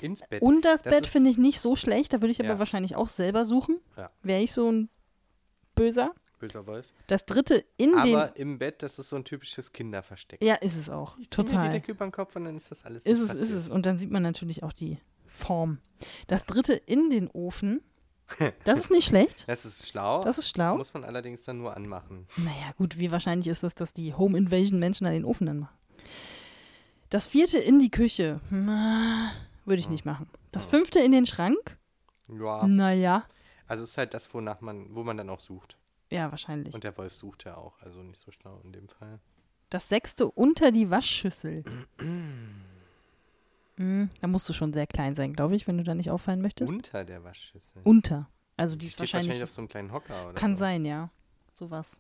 [SPEAKER 1] Ins Bett.
[SPEAKER 2] Und das,
[SPEAKER 1] Das
[SPEAKER 2] Bett finde ich nicht so schlecht. Da würde ich aber
[SPEAKER 1] Ja.
[SPEAKER 2] wahrscheinlich auch selber suchen.
[SPEAKER 1] Ja.
[SPEAKER 2] Wäre ich so ein Böser.
[SPEAKER 1] Böser Wolf.
[SPEAKER 2] Das dritte in
[SPEAKER 1] Aber
[SPEAKER 2] den.
[SPEAKER 1] im Bett, das ist so ein typisches Kinderversteck.
[SPEAKER 2] Ja, ist es auch.
[SPEAKER 1] Ich zieh mir die
[SPEAKER 2] Total.
[SPEAKER 1] Decke über den Kopf und dann ist das alles
[SPEAKER 2] Ist es, ist es. Und dann sieht man natürlich auch die Form. Das dritte in den Ofen. <laughs> Das ist nicht schlecht.
[SPEAKER 1] Das ist schlau.
[SPEAKER 2] Das ist schlau.
[SPEAKER 1] Muss man allerdings dann nur anmachen.
[SPEAKER 2] Naja, gut, wie wahrscheinlich ist es, dass die Home Invasion Menschen an den Ofen dann machen? Das vierte in die Küche. Würde ich nicht machen. Das
[SPEAKER 1] Ja.
[SPEAKER 2] fünfte in den Schrank.
[SPEAKER 1] Ja.
[SPEAKER 2] Naja.
[SPEAKER 1] Also es ist halt das, wonach man, wo man dann auch sucht.
[SPEAKER 2] Ja, wahrscheinlich.
[SPEAKER 1] Und der Wolf sucht ja auch, also nicht so schlau in dem Fall.
[SPEAKER 2] Das sechste unter die Waschschüssel. <clears throat> Hm, da musst du schon sehr klein sein, glaube ich, wenn du da nicht auffallen möchtest.
[SPEAKER 1] Unter der Waschschüssel.
[SPEAKER 2] Unter. Also die
[SPEAKER 1] Die
[SPEAKER 2] ist
[SPEAKER 1] steht
[SPEAKER 2] wahrscheinlich.
[SPEAKER 1] wahrscheinlich auf so einem kleinen Hocker oder
[SPEAKER 2] kann
[SPEAKER 1] so.
[SPEAKER 2] sein, ja. Sowas.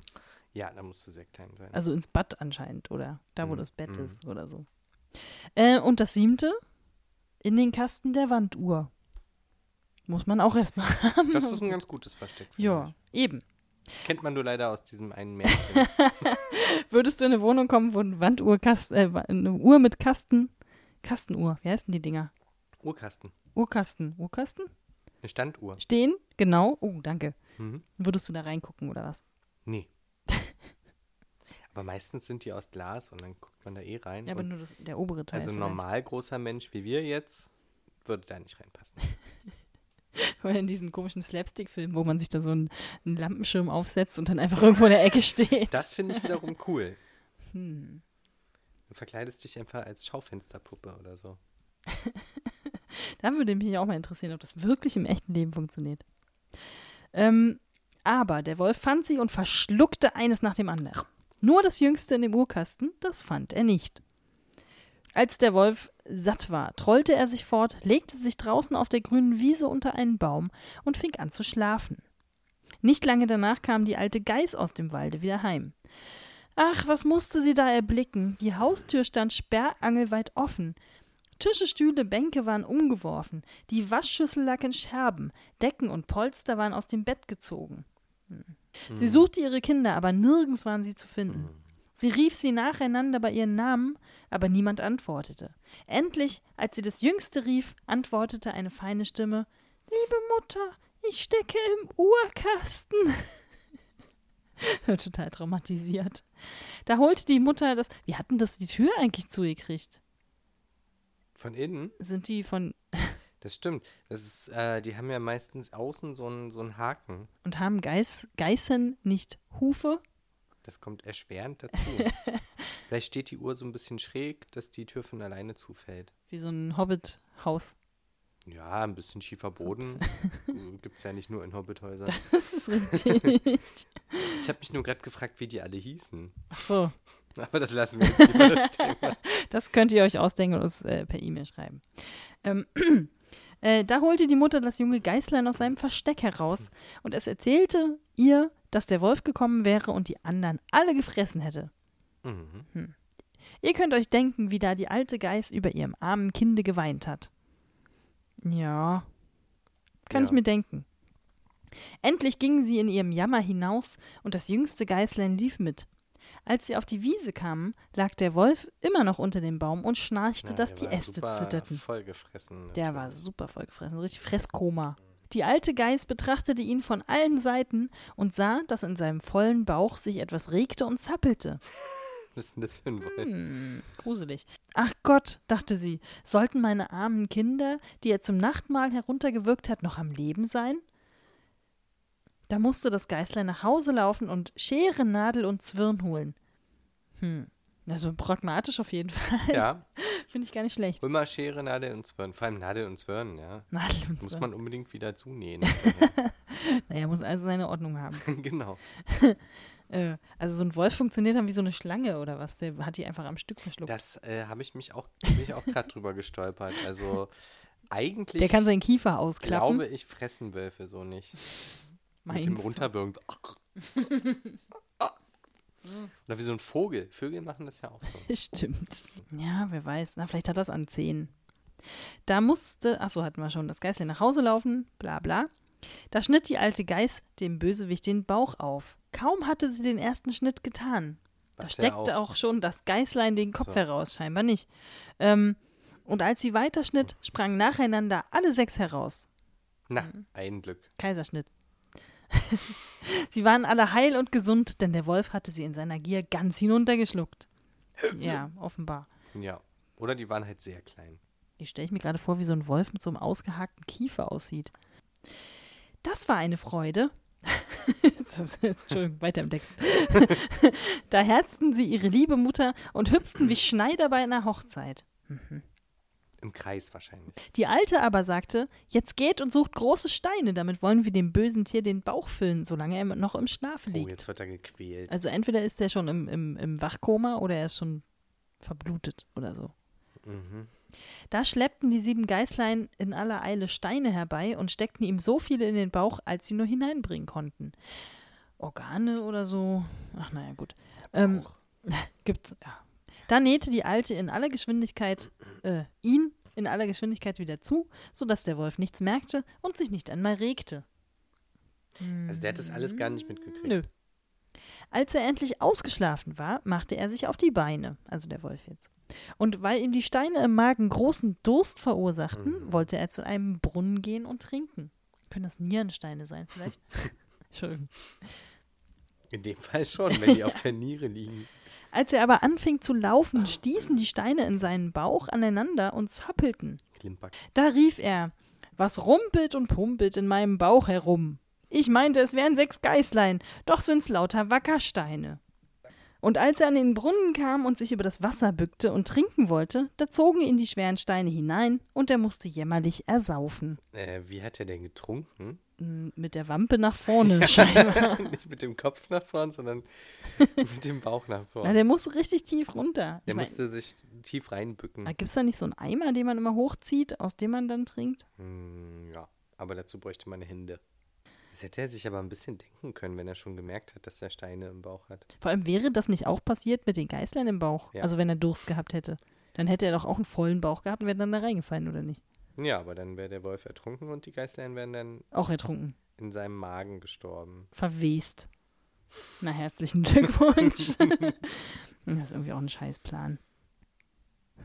[SPEAKER 1] Ja, da musst du sehr klein sein.
[SPEAKER 2] Also ins Bad anscheinend oder da, wo
[SPEAKER 1] Mhm,
[SPEAKER 2] das Bett
[SPEAKER 1] mhm.
[SPEAKER 2] ist oder so. Äh, und das siebte in den Kasten der Wanduhr. Muss man auch erstmal <laughs> haben.
[SPEAKER 1] das ist ein ganz gutes Versteck.
[SPEAKER 2] Ja, eben.
[SPEAKER 1] Kennt man nur leider aus diesem einen Märchen. <laughs>
[SPEAKER 2] Würdest du in eine Wohnung kommen, wo eine Wanduhr, Kast, äh, eine Uhr mit Kasten, Kastenuhr, wie heißen die Dinger?
[SPEAKER 1] Uhrkasten.
[SPEAKER 2] Uhrkasten, Uhrkasten?
[SPEAKER 1] Eine Standuhr.
[SPEAKER 2] Stehen? Genau. Oh, danke.
[SPEAKER 1] Mhm.
[SPEAKER 2] Würdest du da reingucken oder was?
[SPEAKER 1] Nee. Aber meistens sind die aus Glas und dann guckt man da eh rein.
[SPEAKER 2] Ja, aber nur das, der obere Teil.
[SPEAKER 1] also ein normal großer Mensch wie wir jetzt würde da nicht reinpassen. <laughs>
[SPEAKER 2] Oder in diesen komischen Slapstick-Filmen, wo man sich da so einen, einen Lampenschirm aufsetzt und dann einfach irgendwo in der Ecke steht.
[SPEAKER 1] Das finde ich wiederum cool. <laughs>
[SPEAKER 2] Hm.
[SPEAKER 1] Du verkleidest dich einfach als Schaufensterpuppe oder so. <laughs>
[SPEAKER 2] Da würde mich auch mal interessieren, ob das wirklich im echten Leben funktioniert. Ähm, aber der Wolf fand sie und verschluckte eines nach dem anderen. Nur das Jüngste in dem Urkasten, das fand er nicht. Als der Wolf satt war, trollte er sich fort, legte sich draußen auf der grünen Wiese unter einen Baum und fing an zu schlafen. Nicht lange danach kam die alte Geiß aus dem Walde wieder heim. Ach, was musste sie da erblicken? Die Haustür stand sperrangelweit offen. Tische, Stühle, Bänke waren umgeworfen, die Waschschüssel lag in Scherben, Decken und Polster waren aus dem Bett gezogen. Sie
[SPEAKER 1] Mhm.
[SPEAKER 2] suchte ihre Kinder, aber nirgends waren sie zu finden.
[SPEAKER 1] Mhm.
[SPEAKER 2] Sie rief sie nacheinander bei ihren Namen, aber niemand antwortete. Endlich, als sie das Jüngste rief, antwortete eine feine Stimme Liebe Mutter, ich stecke im Uhrkasten. <laughs> Total traumatisiert. Da holte die Mutter das. Wie hatten das die Tür eigentlich zugekriegt?
[SPEAKER 1] Von innen?
[SPEAKER 2] Sind die von.
[SPEAKER 1] Das stimmt. Das ist, äh, die haben ja meistens außen so einen so einen Haken.
[SPEAKER 2] Und haben Geiß, Geißen nicht Hufe?
[SPEAKER 1] Das kommt erschwerend dazu. <laughs> Vielleicht steht die Uhr so ein bisschen schräg, dass die Tür von alleine zufällt.
[SPEAKER 2] Wie so ein Hobbit-Haus.
[SPEAKER 1] Ja, ein bisschen schiefer Boden. Gibt es ja nicht nur in Hobbithäusern. <laughs>
[SPEAKER 2] Das ist richtig.
[SPEAKER 1] Ich habe mich nur gerade gefragt, wie die alle hießen.
[SPEAKER 2] Ach so,
[SPEAKER 1] Aber das lassen wir jetzt lieber das <laughs> Thema.
[SPEAKER 2] das könnt ihr euch ausdenken und uns äh, per E-Mail schreiben. Ähm, äh, da holte die Mutter das junge Geißlein aus seinem Versteck heraus und es erzählte ihr, dass der Wolf gekommen wäre und die anderen alle gefressen hätte.
[SPEAKER 1] Mhm.
[SPEAKER 2] Ihr könnt euch denken, wie da die alte Geiß über ihrem armen Kinde geweint hat. Ja, kann
[SPEAKER 1] Ja.
[SPEAKER 2] ich mir denken. Endlich gingen sie in ihrem Jammer hinaus und das jüngste Geißlein lief mit. Als sie auf die Wiese kamen, lag der Wolf immer noch unter dem Baum und schnarchte,
[SPEAKER 1] Ja,
[SPEAKER 2] dass die Äste
[SPEAKER 1] super
[SPEAKER 2] zitterten.
[SPEAKER 1] Vollgefressen.
[SPEAKER 2] Der war super vollgefressen, richtig Fresskoma. Die alte Geiß betrachtete ihn von allen Seiten und sah, dass in seinem vollen Bauch sich etwas regte und zappelte.
[SPEAKER 1] Was ist denn das für ein Wolf?
[SPEAKER 2] Hm, gruselig. Ach Gott, dachte sie, sollten meine armen Kinder, die er zum Nachtmahl heruntergewürgt hat, noch am Leben sein? Da musste das Geißlein nach Hause laufen und Schere, Nadel und Zwirn holen. Hm, also pragmatisch auf jeden <laughs> Fall.
[SPEAKER 1] Ja,
[SPEAKER 2] Finde ich gar nicht schlecht.
[SPEAKER 1] immer Schere, Nadel und Zwirn. Vor allem Nadel und Zwirn, ja.
[SPEAKER 2] Nadel und
[SPEAKER 1] Muss
[SPEAKER 2] Zwirn.
[SPEAKER 1] man unbedingt wieder zunähen. <laughs>
[SPEAKER 2] Naja, muss also seine Ordnung haben. <laughs>
[SPEAKER 1] genau.
[SPEAKER 2] Äh, also so ein Wolf funktioniert dann wie so eine Schlange oder was? Der hat die einfach am Stück verschluckt.
[SPEAKER 1] Das äh, habe ich mich auch, auch gerade drüber gestolpert. Also eigentlich
[SPEAKER 2] Der kann seinen Kiefer ausklappen.
[SPEAKER 1] glaube ich, fressen Wölfe so nicht. Mit dem runterwürgen. <laughs> Oder wie so ein Vogel. Vögel machen das ja auch so.
[SPEAKER 2] Stimmt. Ja, wer weiß. Na, vielleicht hat das an Zehen. Da musste, achso, hatten wir schon, das Geißlein nach Hause laufen, bla bla. Da schnitt die alte Geiß dem Bösewicht den Bauch auf. Kaum hatte sie den ersten Schnitt getan. Da
[SPEAKER 1] Warte
[SPEAKER 2] steckte auch schon das Geißlein den Kopf
[SPEAKER 1] So.
[SPEAKER 2] heraus, scheinbar nicht. Ähm, und als sie weiterschnitt, sprangen nacheinander alle sechs heraus.
[SPEAKER 1] Na, ein Glück.
[SPEAKER 2] Kaiserschnitt. <laughs> sie waren alle heil und gesund, denn der Wolf hatte sie in seiner Gier ganz hinuntergeschluckt. Ja, offenbar.
[SPEAKER 1] Ja. Oder die waren halt sehr klein.
[SPEAKER 2] Ich stelle mir gerade vor, wie so ein Wolf mit so einem ausgehakten Kiefer aussieht. Das war eine Freude. <laughs> Entschuldigung, weiter im Text. <laughs> da herzten sie ihre liebe Mutter und hüpften wie Schneider bei einer Hochzeit.
[SPEAKER 1] Im Kreis wahrscheinlich.
[SPEAKER 2] Die Alte aber sagte, jetzt geht und sucht große Steine, damit wollen wir dem bösen Tier den Bauch füllen, solange er noch im Schlafe
[SPEAKER 1] Oh,
[SPEAKER 2] liegt.
[SPEAKER 1] jetzt wird er gequält.
[SPEAKER 2] Also entweder ist er schon im, im, im Wachkoma oder er ist schon verblutet oder so.
[SPEAKER 1] Mhm.
[SPEAKER 2] Da schleppten die sieben Geißlein in aller Eile Steine herbei und steckten ihm so viele in den Bauch, als sie nur hineinbringen konnten. Organe oder so. Ach naja, gut. Ähm, <laughs> gibt's, ja. Da nähte die Alte in aller Geschwindigkeit äh, ihn in aller Geschwindigkeit wieder zu, sodass der Wolf nichts merkte und sich nicht einmal regte.
[SPEAKER 1] Also der hat das alles gar nicht mitgekriegt.
[SPEAKER 2] Nö. Als er endlich ausgeschlafen war, machte er sich auf die Beine, also der Wolf jetzt. Und weil ihm die Steine im Magen großen Durst verursachten,
[SPEAKER 1] Mhm.
[SPEAKER 2] wollte er zu einem Brunnen gehen und trinken. Können das Nierensteine sein, vielleicht? <laughs> Entschuldigung.
[SPEAKER 1] In dem Fall schon, wenn die auf <laughs> der Niere liegen.
[SPEAKER 2] Als er aber anfing zu laufen, stießen die Steine in seinen Bauch aneinander und zappelten.
[SPEAKER 1] Klimper.
[SPEAKER 2] Da rief er: Was rumpelt und pumpelt in meinem Bauch herum? Ich meinte, es wären sechs Geißlein, doch sind's lauter Wackersteine. Und als er an den Brunnen kam und sich über das Wasser bückte und trinken wollte, da zogen ihn die schweren Steine hinein und er musste jämmerlich ersaufen.
[SPEAKER 1] Äh, wie hat er denn getrunken?
[SPEAKER 2] Mit der Wampe nach vorne <laughs> <laughs> scheinbar.
[SPEAKER 1] Nicht mit dem Kopf nach vorn, sondern <laughs> mit dem Bauch nach
[SPEAKER 2] Na,
[SPEAKER 1] vorn.
[SPEAKER 2] der musste richtig tief runter.
[SPEAKER 1] Der
[SPEAKER 2] Ich mein,
[SPEAKER 1] musste sich tief reinbücken.
[SPEAKER 2] Gibt es da nicht so einen Eimer, den man immer hochzieht, aus dem man dann trinkt?
[SPEAKER 1] Hm, ja, aber dazu bräuchte man Hände. Das hätte er sich aber ein bisschen denken können, wenn er schon gemerkt hat, dass er Steine im Bauch hat.
[SPEAKER 2] Vor allem wäre das nicht auch passiert mit den Geißlein im Bauch.
[SPEAKER 1] Ja.
[SPEAKER 2] Also wenn er Durst gehabt hätte. Dann hätte er doch auch einen vollen Bauch gehabt und wäre dann da reingefallen, oder nicht?
[SPEAKER 1] Ja, aber dann wäre der Wolf ertrunken und die Geißlein wären dann
[SPEAKER 2] Auch ertrunken.
[SPEAKER 1] in seinem Magen gestorben.
[SPEAKER 2] Verwest. Na, herzlichen Glückwunsch. <laughs> <laughs> das ist irgendwie auch ein Scheißplan.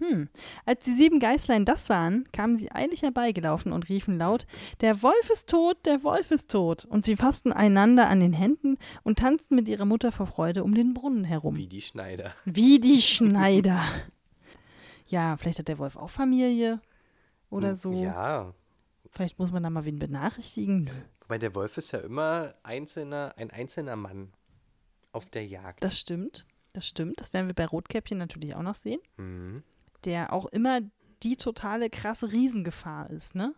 [SPEAKER 2] Hm. Als die sieben Geißlein das sahen, kamen sie eilig herbeigelaufen und riefen laut: Der Wolf ist tot, der Wolf ist tot. Und sie fassten einander an den Händen und tanzten mit ihrer Mutter vor Freude um den Brunnen herum.
[SPEAKER 1] Wie die Schneider.
[SPEAKER 2] Wie die Schneider. <laughs> Ja, vielleicht hat der Wolf auch Familie oder so.
[SPEAKER 1] Hm, Ja,
[SPEAKER 2] Vielleicht muss man da mal wen benachrichtigen.
[SPEAKER 1] Wobei der Wolf ist ja immer einzelner, ein einzelner Mann auf der Jagd.
[SPEAKER 2] Das stimmt. Das stimmt. Das werden wir bei Rotkäppchen natürlich auch noch sehen.
[SPEAKER 1] Mhm.
[SPEAKER 2] Der auch immer die totale krasse Riesengefahr ist, ne?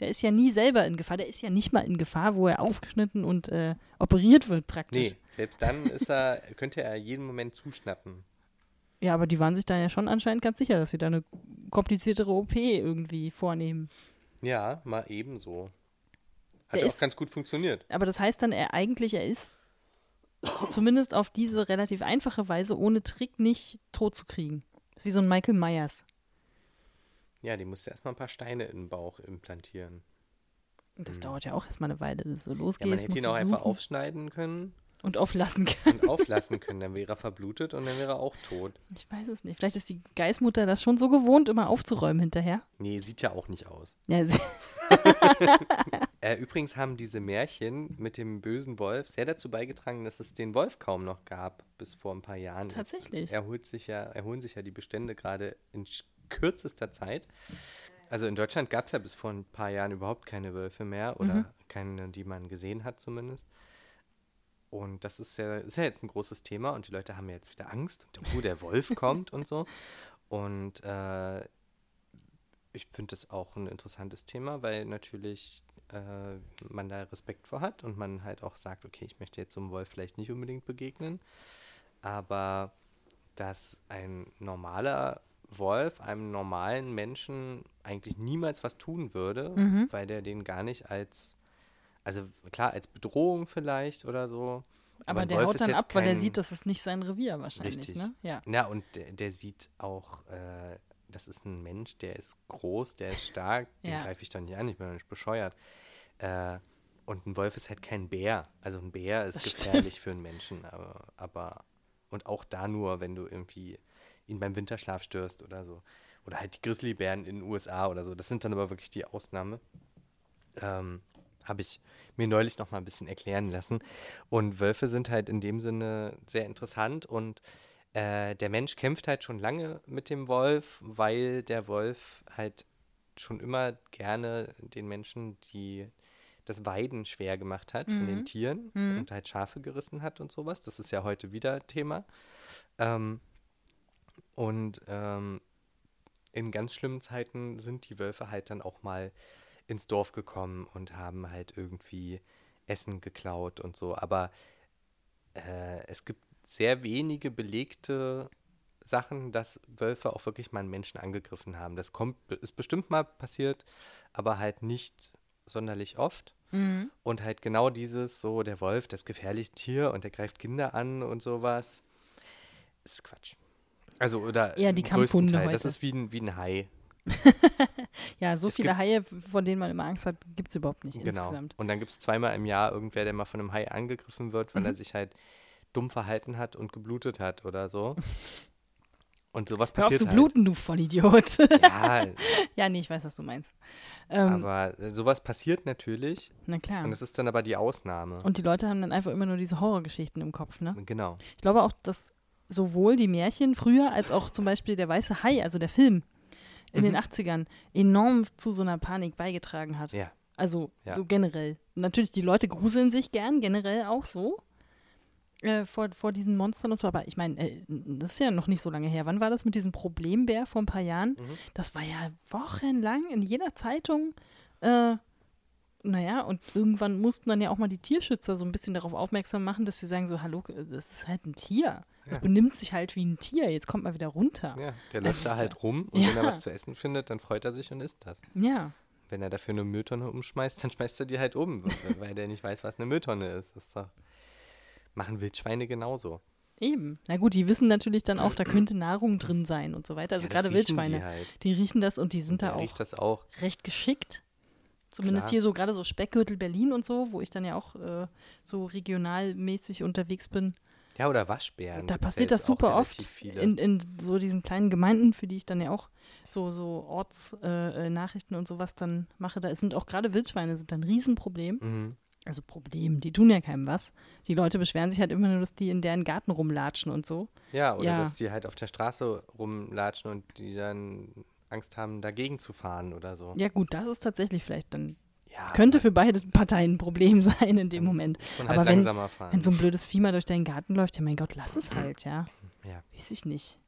[SPEAKER 2] Der ist ja nie selber in Gefahr. Der ist ja nicht mal in Gefahr, wo er aufgeschnitten und äh, operiert wird praktisch.
[SPEAKER 1] Nee, selbst dann ist er, <laughs> könnte er jeden Moment zuschnappen.
[SPEAKER 2] Ja, aber die waren sich dann ja schon anscheinend ganz sicher, dass sie da eine kompliziertere OP irgendwie vornehmen.
[SPEAKER 1] Ja, mal ebenso. Hat
[SPEAKER 2] Der
[SPEAKER 1] auch
[SPEAKER 2] ist-
[SPEAKER 1] ganz gut funktioniert.
[SPEAKER 2] Aber das heißt dann, er eigentlich, er ist zumindest auf diese relativ einfache Weise ohne Trick nicht tot zu kriegen. Das ist wie so ein Michael Myers.
[SPEAKER 1] Ja, die musste erstmal ein paar Steine in den Bauch implantieren.
[SPEAKER 2] Das dauert ja auch erstmal eine Weile, dass es so losgeht.
[SPEAKER 1] Ja, man hätte ihn auch einfach
[SPEAKER 2] suchen
[SPEAKER 1] aufschneiden können
[SPEAKER 2] und auflassen können.
[SPEAKER 1] und auflassen können. Dann wäre er verblutet und dann wäre er auch tot.
[SPEAKER 2] Ich weiß es nicht. Vielleicht ist die Geistmutter das schon so gewohnt, immer aufzuräumen hinterher.
[SPEAKER 1] Nee, sieht ja auch nicht aus.
[SPEAKER 2] Ja, <laughs>
[SPEAKER 1] Äh, übrigens haben diese Märchen mit dem bösen Wolf sehr dazu beigetragen, dass es den Wolf kaum noch gab, bis vor ein paar Jahren.
[SPEAKER 2] Tatsächlich?
[SPEAKER 1] Jetzt erholt sich ja, erholen sich ja die Bestände gerade in kürzester Zeit. Also in Deutschland gab es ja bis vor ein paar Jahren überhaupt keine Wölfe mehr oder
[SPEAKER 2] Mhm.
[SPEAKER 1] keine, die man gesehen hat zumindest. Und das ist ja, ist ja jetzt ein großes Thema und die Leute haben ja jetzt wieder Angst und oh, der Wolf kommt und so. Und äh, ich finde das auch ein interessantes Thema, weil natürlich äh, man da Respekt vor hat und man halt auch sagt, okay, ich möchte jetzt so einem Wolf vielleicht nicht unbedingt begegnen, aber dass ein normaler Wolf einem normalen Menschen eigentlich niemals was tun würde,
[SPEAKER 2] Mhm.
[SPEAKER 1] weil der den gar nicht als, also klar, als Bedrohung vielleicht oder so.
[SPEAKER 2] aber der
[SPEAKER 1] Wolf
[SPEAKER 2] haut dann ab, weil er
[SPEAKER 1] kein-
[SPEAKER 2] sieht, das ist nicht sein Revier wahrscheinlich.
[SPEAKER 1] Richtig.
[SPEAKER 2] Ne? Ja.
[SPEAKER 1] Ja, und der, der sieht auch, äh, das ist ein Mensch, der ist groß, der ist stark, den
[SPEAKER 2] Ja.
[SPEAKER 1] greife ich doch nicht an, ich bin doch nicht bescheuert. Äh, und ein Wolf ist halt kein Bär. Also ein Bär ist
[SPEAKER 2] Das stimmt.
[SPEAKER 1] gefährlich für einen Menschen, aber, aber und auch da nur, wenn du irgendwie ihn beim Winterschlaf störst oder so. Oder halt die Grizzlybären in den USA oder so. Das sind dann aber wirklich die Ausnahme. Ähm, Habe ich mir neulich noch mal ein bisschen erklären lassen. Und Wölfe sind halt in dem Sinne sehr interessant und äh, der Mensch kämpft halt schon lange mit dem Wolf, weil der Wolf halt schon immer gerne den Menschen die das Weiden schwer gemacht hat von den
[SPEAKER 2] Mhm.
[SPEAKER 1] Tieren
[SPEAKER 2] Mhm.
[SPEAKER 1] und halt Schafe gerissen hat und sowas. Das ist ja heute wieder Thema. Ähm, und ähm, in ganz schlimmen Zeiten sind die Wölfe halt dann auch mal ins Dorf gekommen und haben halt irgendwie Essen geklaut und so. Aber äh, es gibt sehr wenige belegte Sachen, dass Wölfe auch wirklich mal einen Menschen angegriffen haben. Das kommt, ist bestimmt mal passiert, aber halt nicht sonderlich oft.
[SPEAKER 2] Mhm.
[SPEAKER 1] Und halt genau dieses, so der Wolf, das gefährliche Tier und der greift Kinder an und sowas, ist Quatsch. Also, oder
[SPEAKER 2] Eher die
[SPEAKER 1] im größten
[SPEAKER 2] Kampfhunde
[SPEAKER 1] Teil. Das
[SPEAKER 2] heute.
[SPEAKER 1] ist wie ein, wie ein Hai. <laughs>
[SPEAKER 2] Ja, so
[SPEAKER 1] Es
[SPEAKER 2] viele Haie, von denen man immer Angst hat, gibt es überhaupt nicht
[SPEAKER 1] Genau.
[SPEAKER 2] insgesamt.
[SPEAKER 1] Und dann gibt es zweimal im Jahr irgendwer, der mal von einem Hai angegriffen wird, weil
[SPEAKER 2] Mhm.
[SPEAKER 1] er sich halt dumm verhalten hat und geblutet hat oder so. <laughs> Und sowas
[SPEAKER 2] Hör auf
[SPEAKER 1] passiert
[SPEAKER 2] zu
[SPEAKER 1] halt.
[SPEAKER 2] bluten, du Vollidiot.
[SPEAKER 1] Ja, <laughs>
[SPEAKER 2] ja, nee, ich weiß, was du meinst. Ähm,
[SPEAKER 1] aber äh, sowas passiert natürlich.
[SPEAKER 2] na klar.
[SPEAKER 1] Und das ist dann aber die Ausnahme.
[SPEAKER 2] Und die Leute haben dann einfach immer nur diese Horrorgeschichten im Kopf, ne?
[SPEAKER 1] genau.
[SPEAKER 2] Ich glaube auch, dass sowohl die Märchen früher als auch zum Beispiel der Weiße Hai, also der Film in den
[SPEAKER 1] Mhm.
[SPEAKER 2] 80ern, enorm zu so einer Panik beigetragen hat.
[SPEAKER 1] Ja.
[SPEAKER 2] Also
[SPEAKER 1] Ja.
[SPEAKER 2] so generell. Natürlich, die Leute gruseln sich gern, generell auch so. Äh, vor, vor diesen Monstern und so, aber ich meine, äh, das ist ja noch nicht so lange her. Wann war das mit diesem Problembär vor ein paar Jahren?
[SPEAKER 1] Mhm.
[SPEAKER 2] Das war ja wochenlang in jeder Zeitung. Äh, naja, und irgendwann mussten dann ja auch mal die Tierschützer so ein bisschen darauf aufmerksam machen, dass sie sagen so, hallo, das ist halt ein Tier. Das
[SPEAKER 1] Ja.
[SPEAKER 2] benimmt sich halt wie ein Tier. Jetzt kommt mal wieder runter.
[SPEAKER 1] Ja, der
[SPEAKER 2] Das
[SPEAKER 1] läuft da halt
[SPEAKER 2] ja-
[SPEAKER 1] rum und wenn er
[SPEAKER 2] Ja.
[SPEAKER 1] was zu essen findet, dann freut er sich und isst das.
[SPEAKER 2] Ja.
[SPEAKER 1] Wenn er dafür eine Mülltonne umschmeißt, dann schmeißt er die halt um, weil <laughs> der nicht weiß, was eine Mülltonne ist. Das ist doch, machen Wildschweine genauso.
[SPEAKER 2] Eben. Na gut, die wissen natürlich dann auch, da <clears throat> könnte Nahrung drin sein und so weiter. Also
[SPEAKER 1] Ja,
[SPEAKER 2] gerade Wildschweine,
[SPEAKER 1] Die halt.
[SPEAKER 2] die riechen das und die sind
[SPEAKER 1] Und
[SPEAKER 2] da auch
[SPEAKER 1] auch.
[SPEAKER 2] recht geschickt. Zumindest
[SPEAKER 1] Klar.
[SPEAKER 2] hier so gerade so Speckgürtel Berlin und so, wo ich dann ja auch äh, so regionalmäßig unterwegs bin.
[SPEAKER 1] Ja, oder Waschbären.
[SPEAKER 2] da
[SPEAKER 1] gibt's ja
[SPEAKER 2] passiert das super oft in, in so diesen kleinen Gemeinden, für die ich dann ja auch so, so Ortsnachrichten äh, Nachrichten und sowas dann mache. Da sind auch gerade Wildschweine sind ein Riesenproblem.
[SPEAKER 1] mhm.
[SPEAKER 2] Also Problem, die tun ja keinem was. Die Leute beschweren sich halt immer nur, dass die in deren Garten rumlatschen und so.
[SPEAKER 1] Ja, oder
[SPEAKER 2] Ja.
[SPEAKER 1] dass die halt auf der Straße rumlatschen und die dann Angst haben, dagegen zu fahren oder so.
[SPEAKER 2] Ja gut, das ist tatsächlich vielleicht dann,
[SPEAKER 1] Ja,
[SPEAKER 2] könnte für beide Parteien ein Problem <laughs> sein in dem Moment.
[SPEAKER 1] halt
[SPEAKER 2] aber wenn-
[SPEAKER 1] langsamer fahren.
[SPEAKER 2] Wenn so ein blödes Vieh mal durch deinen Garten läuft, ja mein Gott, lass es halt, ja.
[SPEAKER 1] Ja.
[SPEAKER 2] Weiß ich nicht.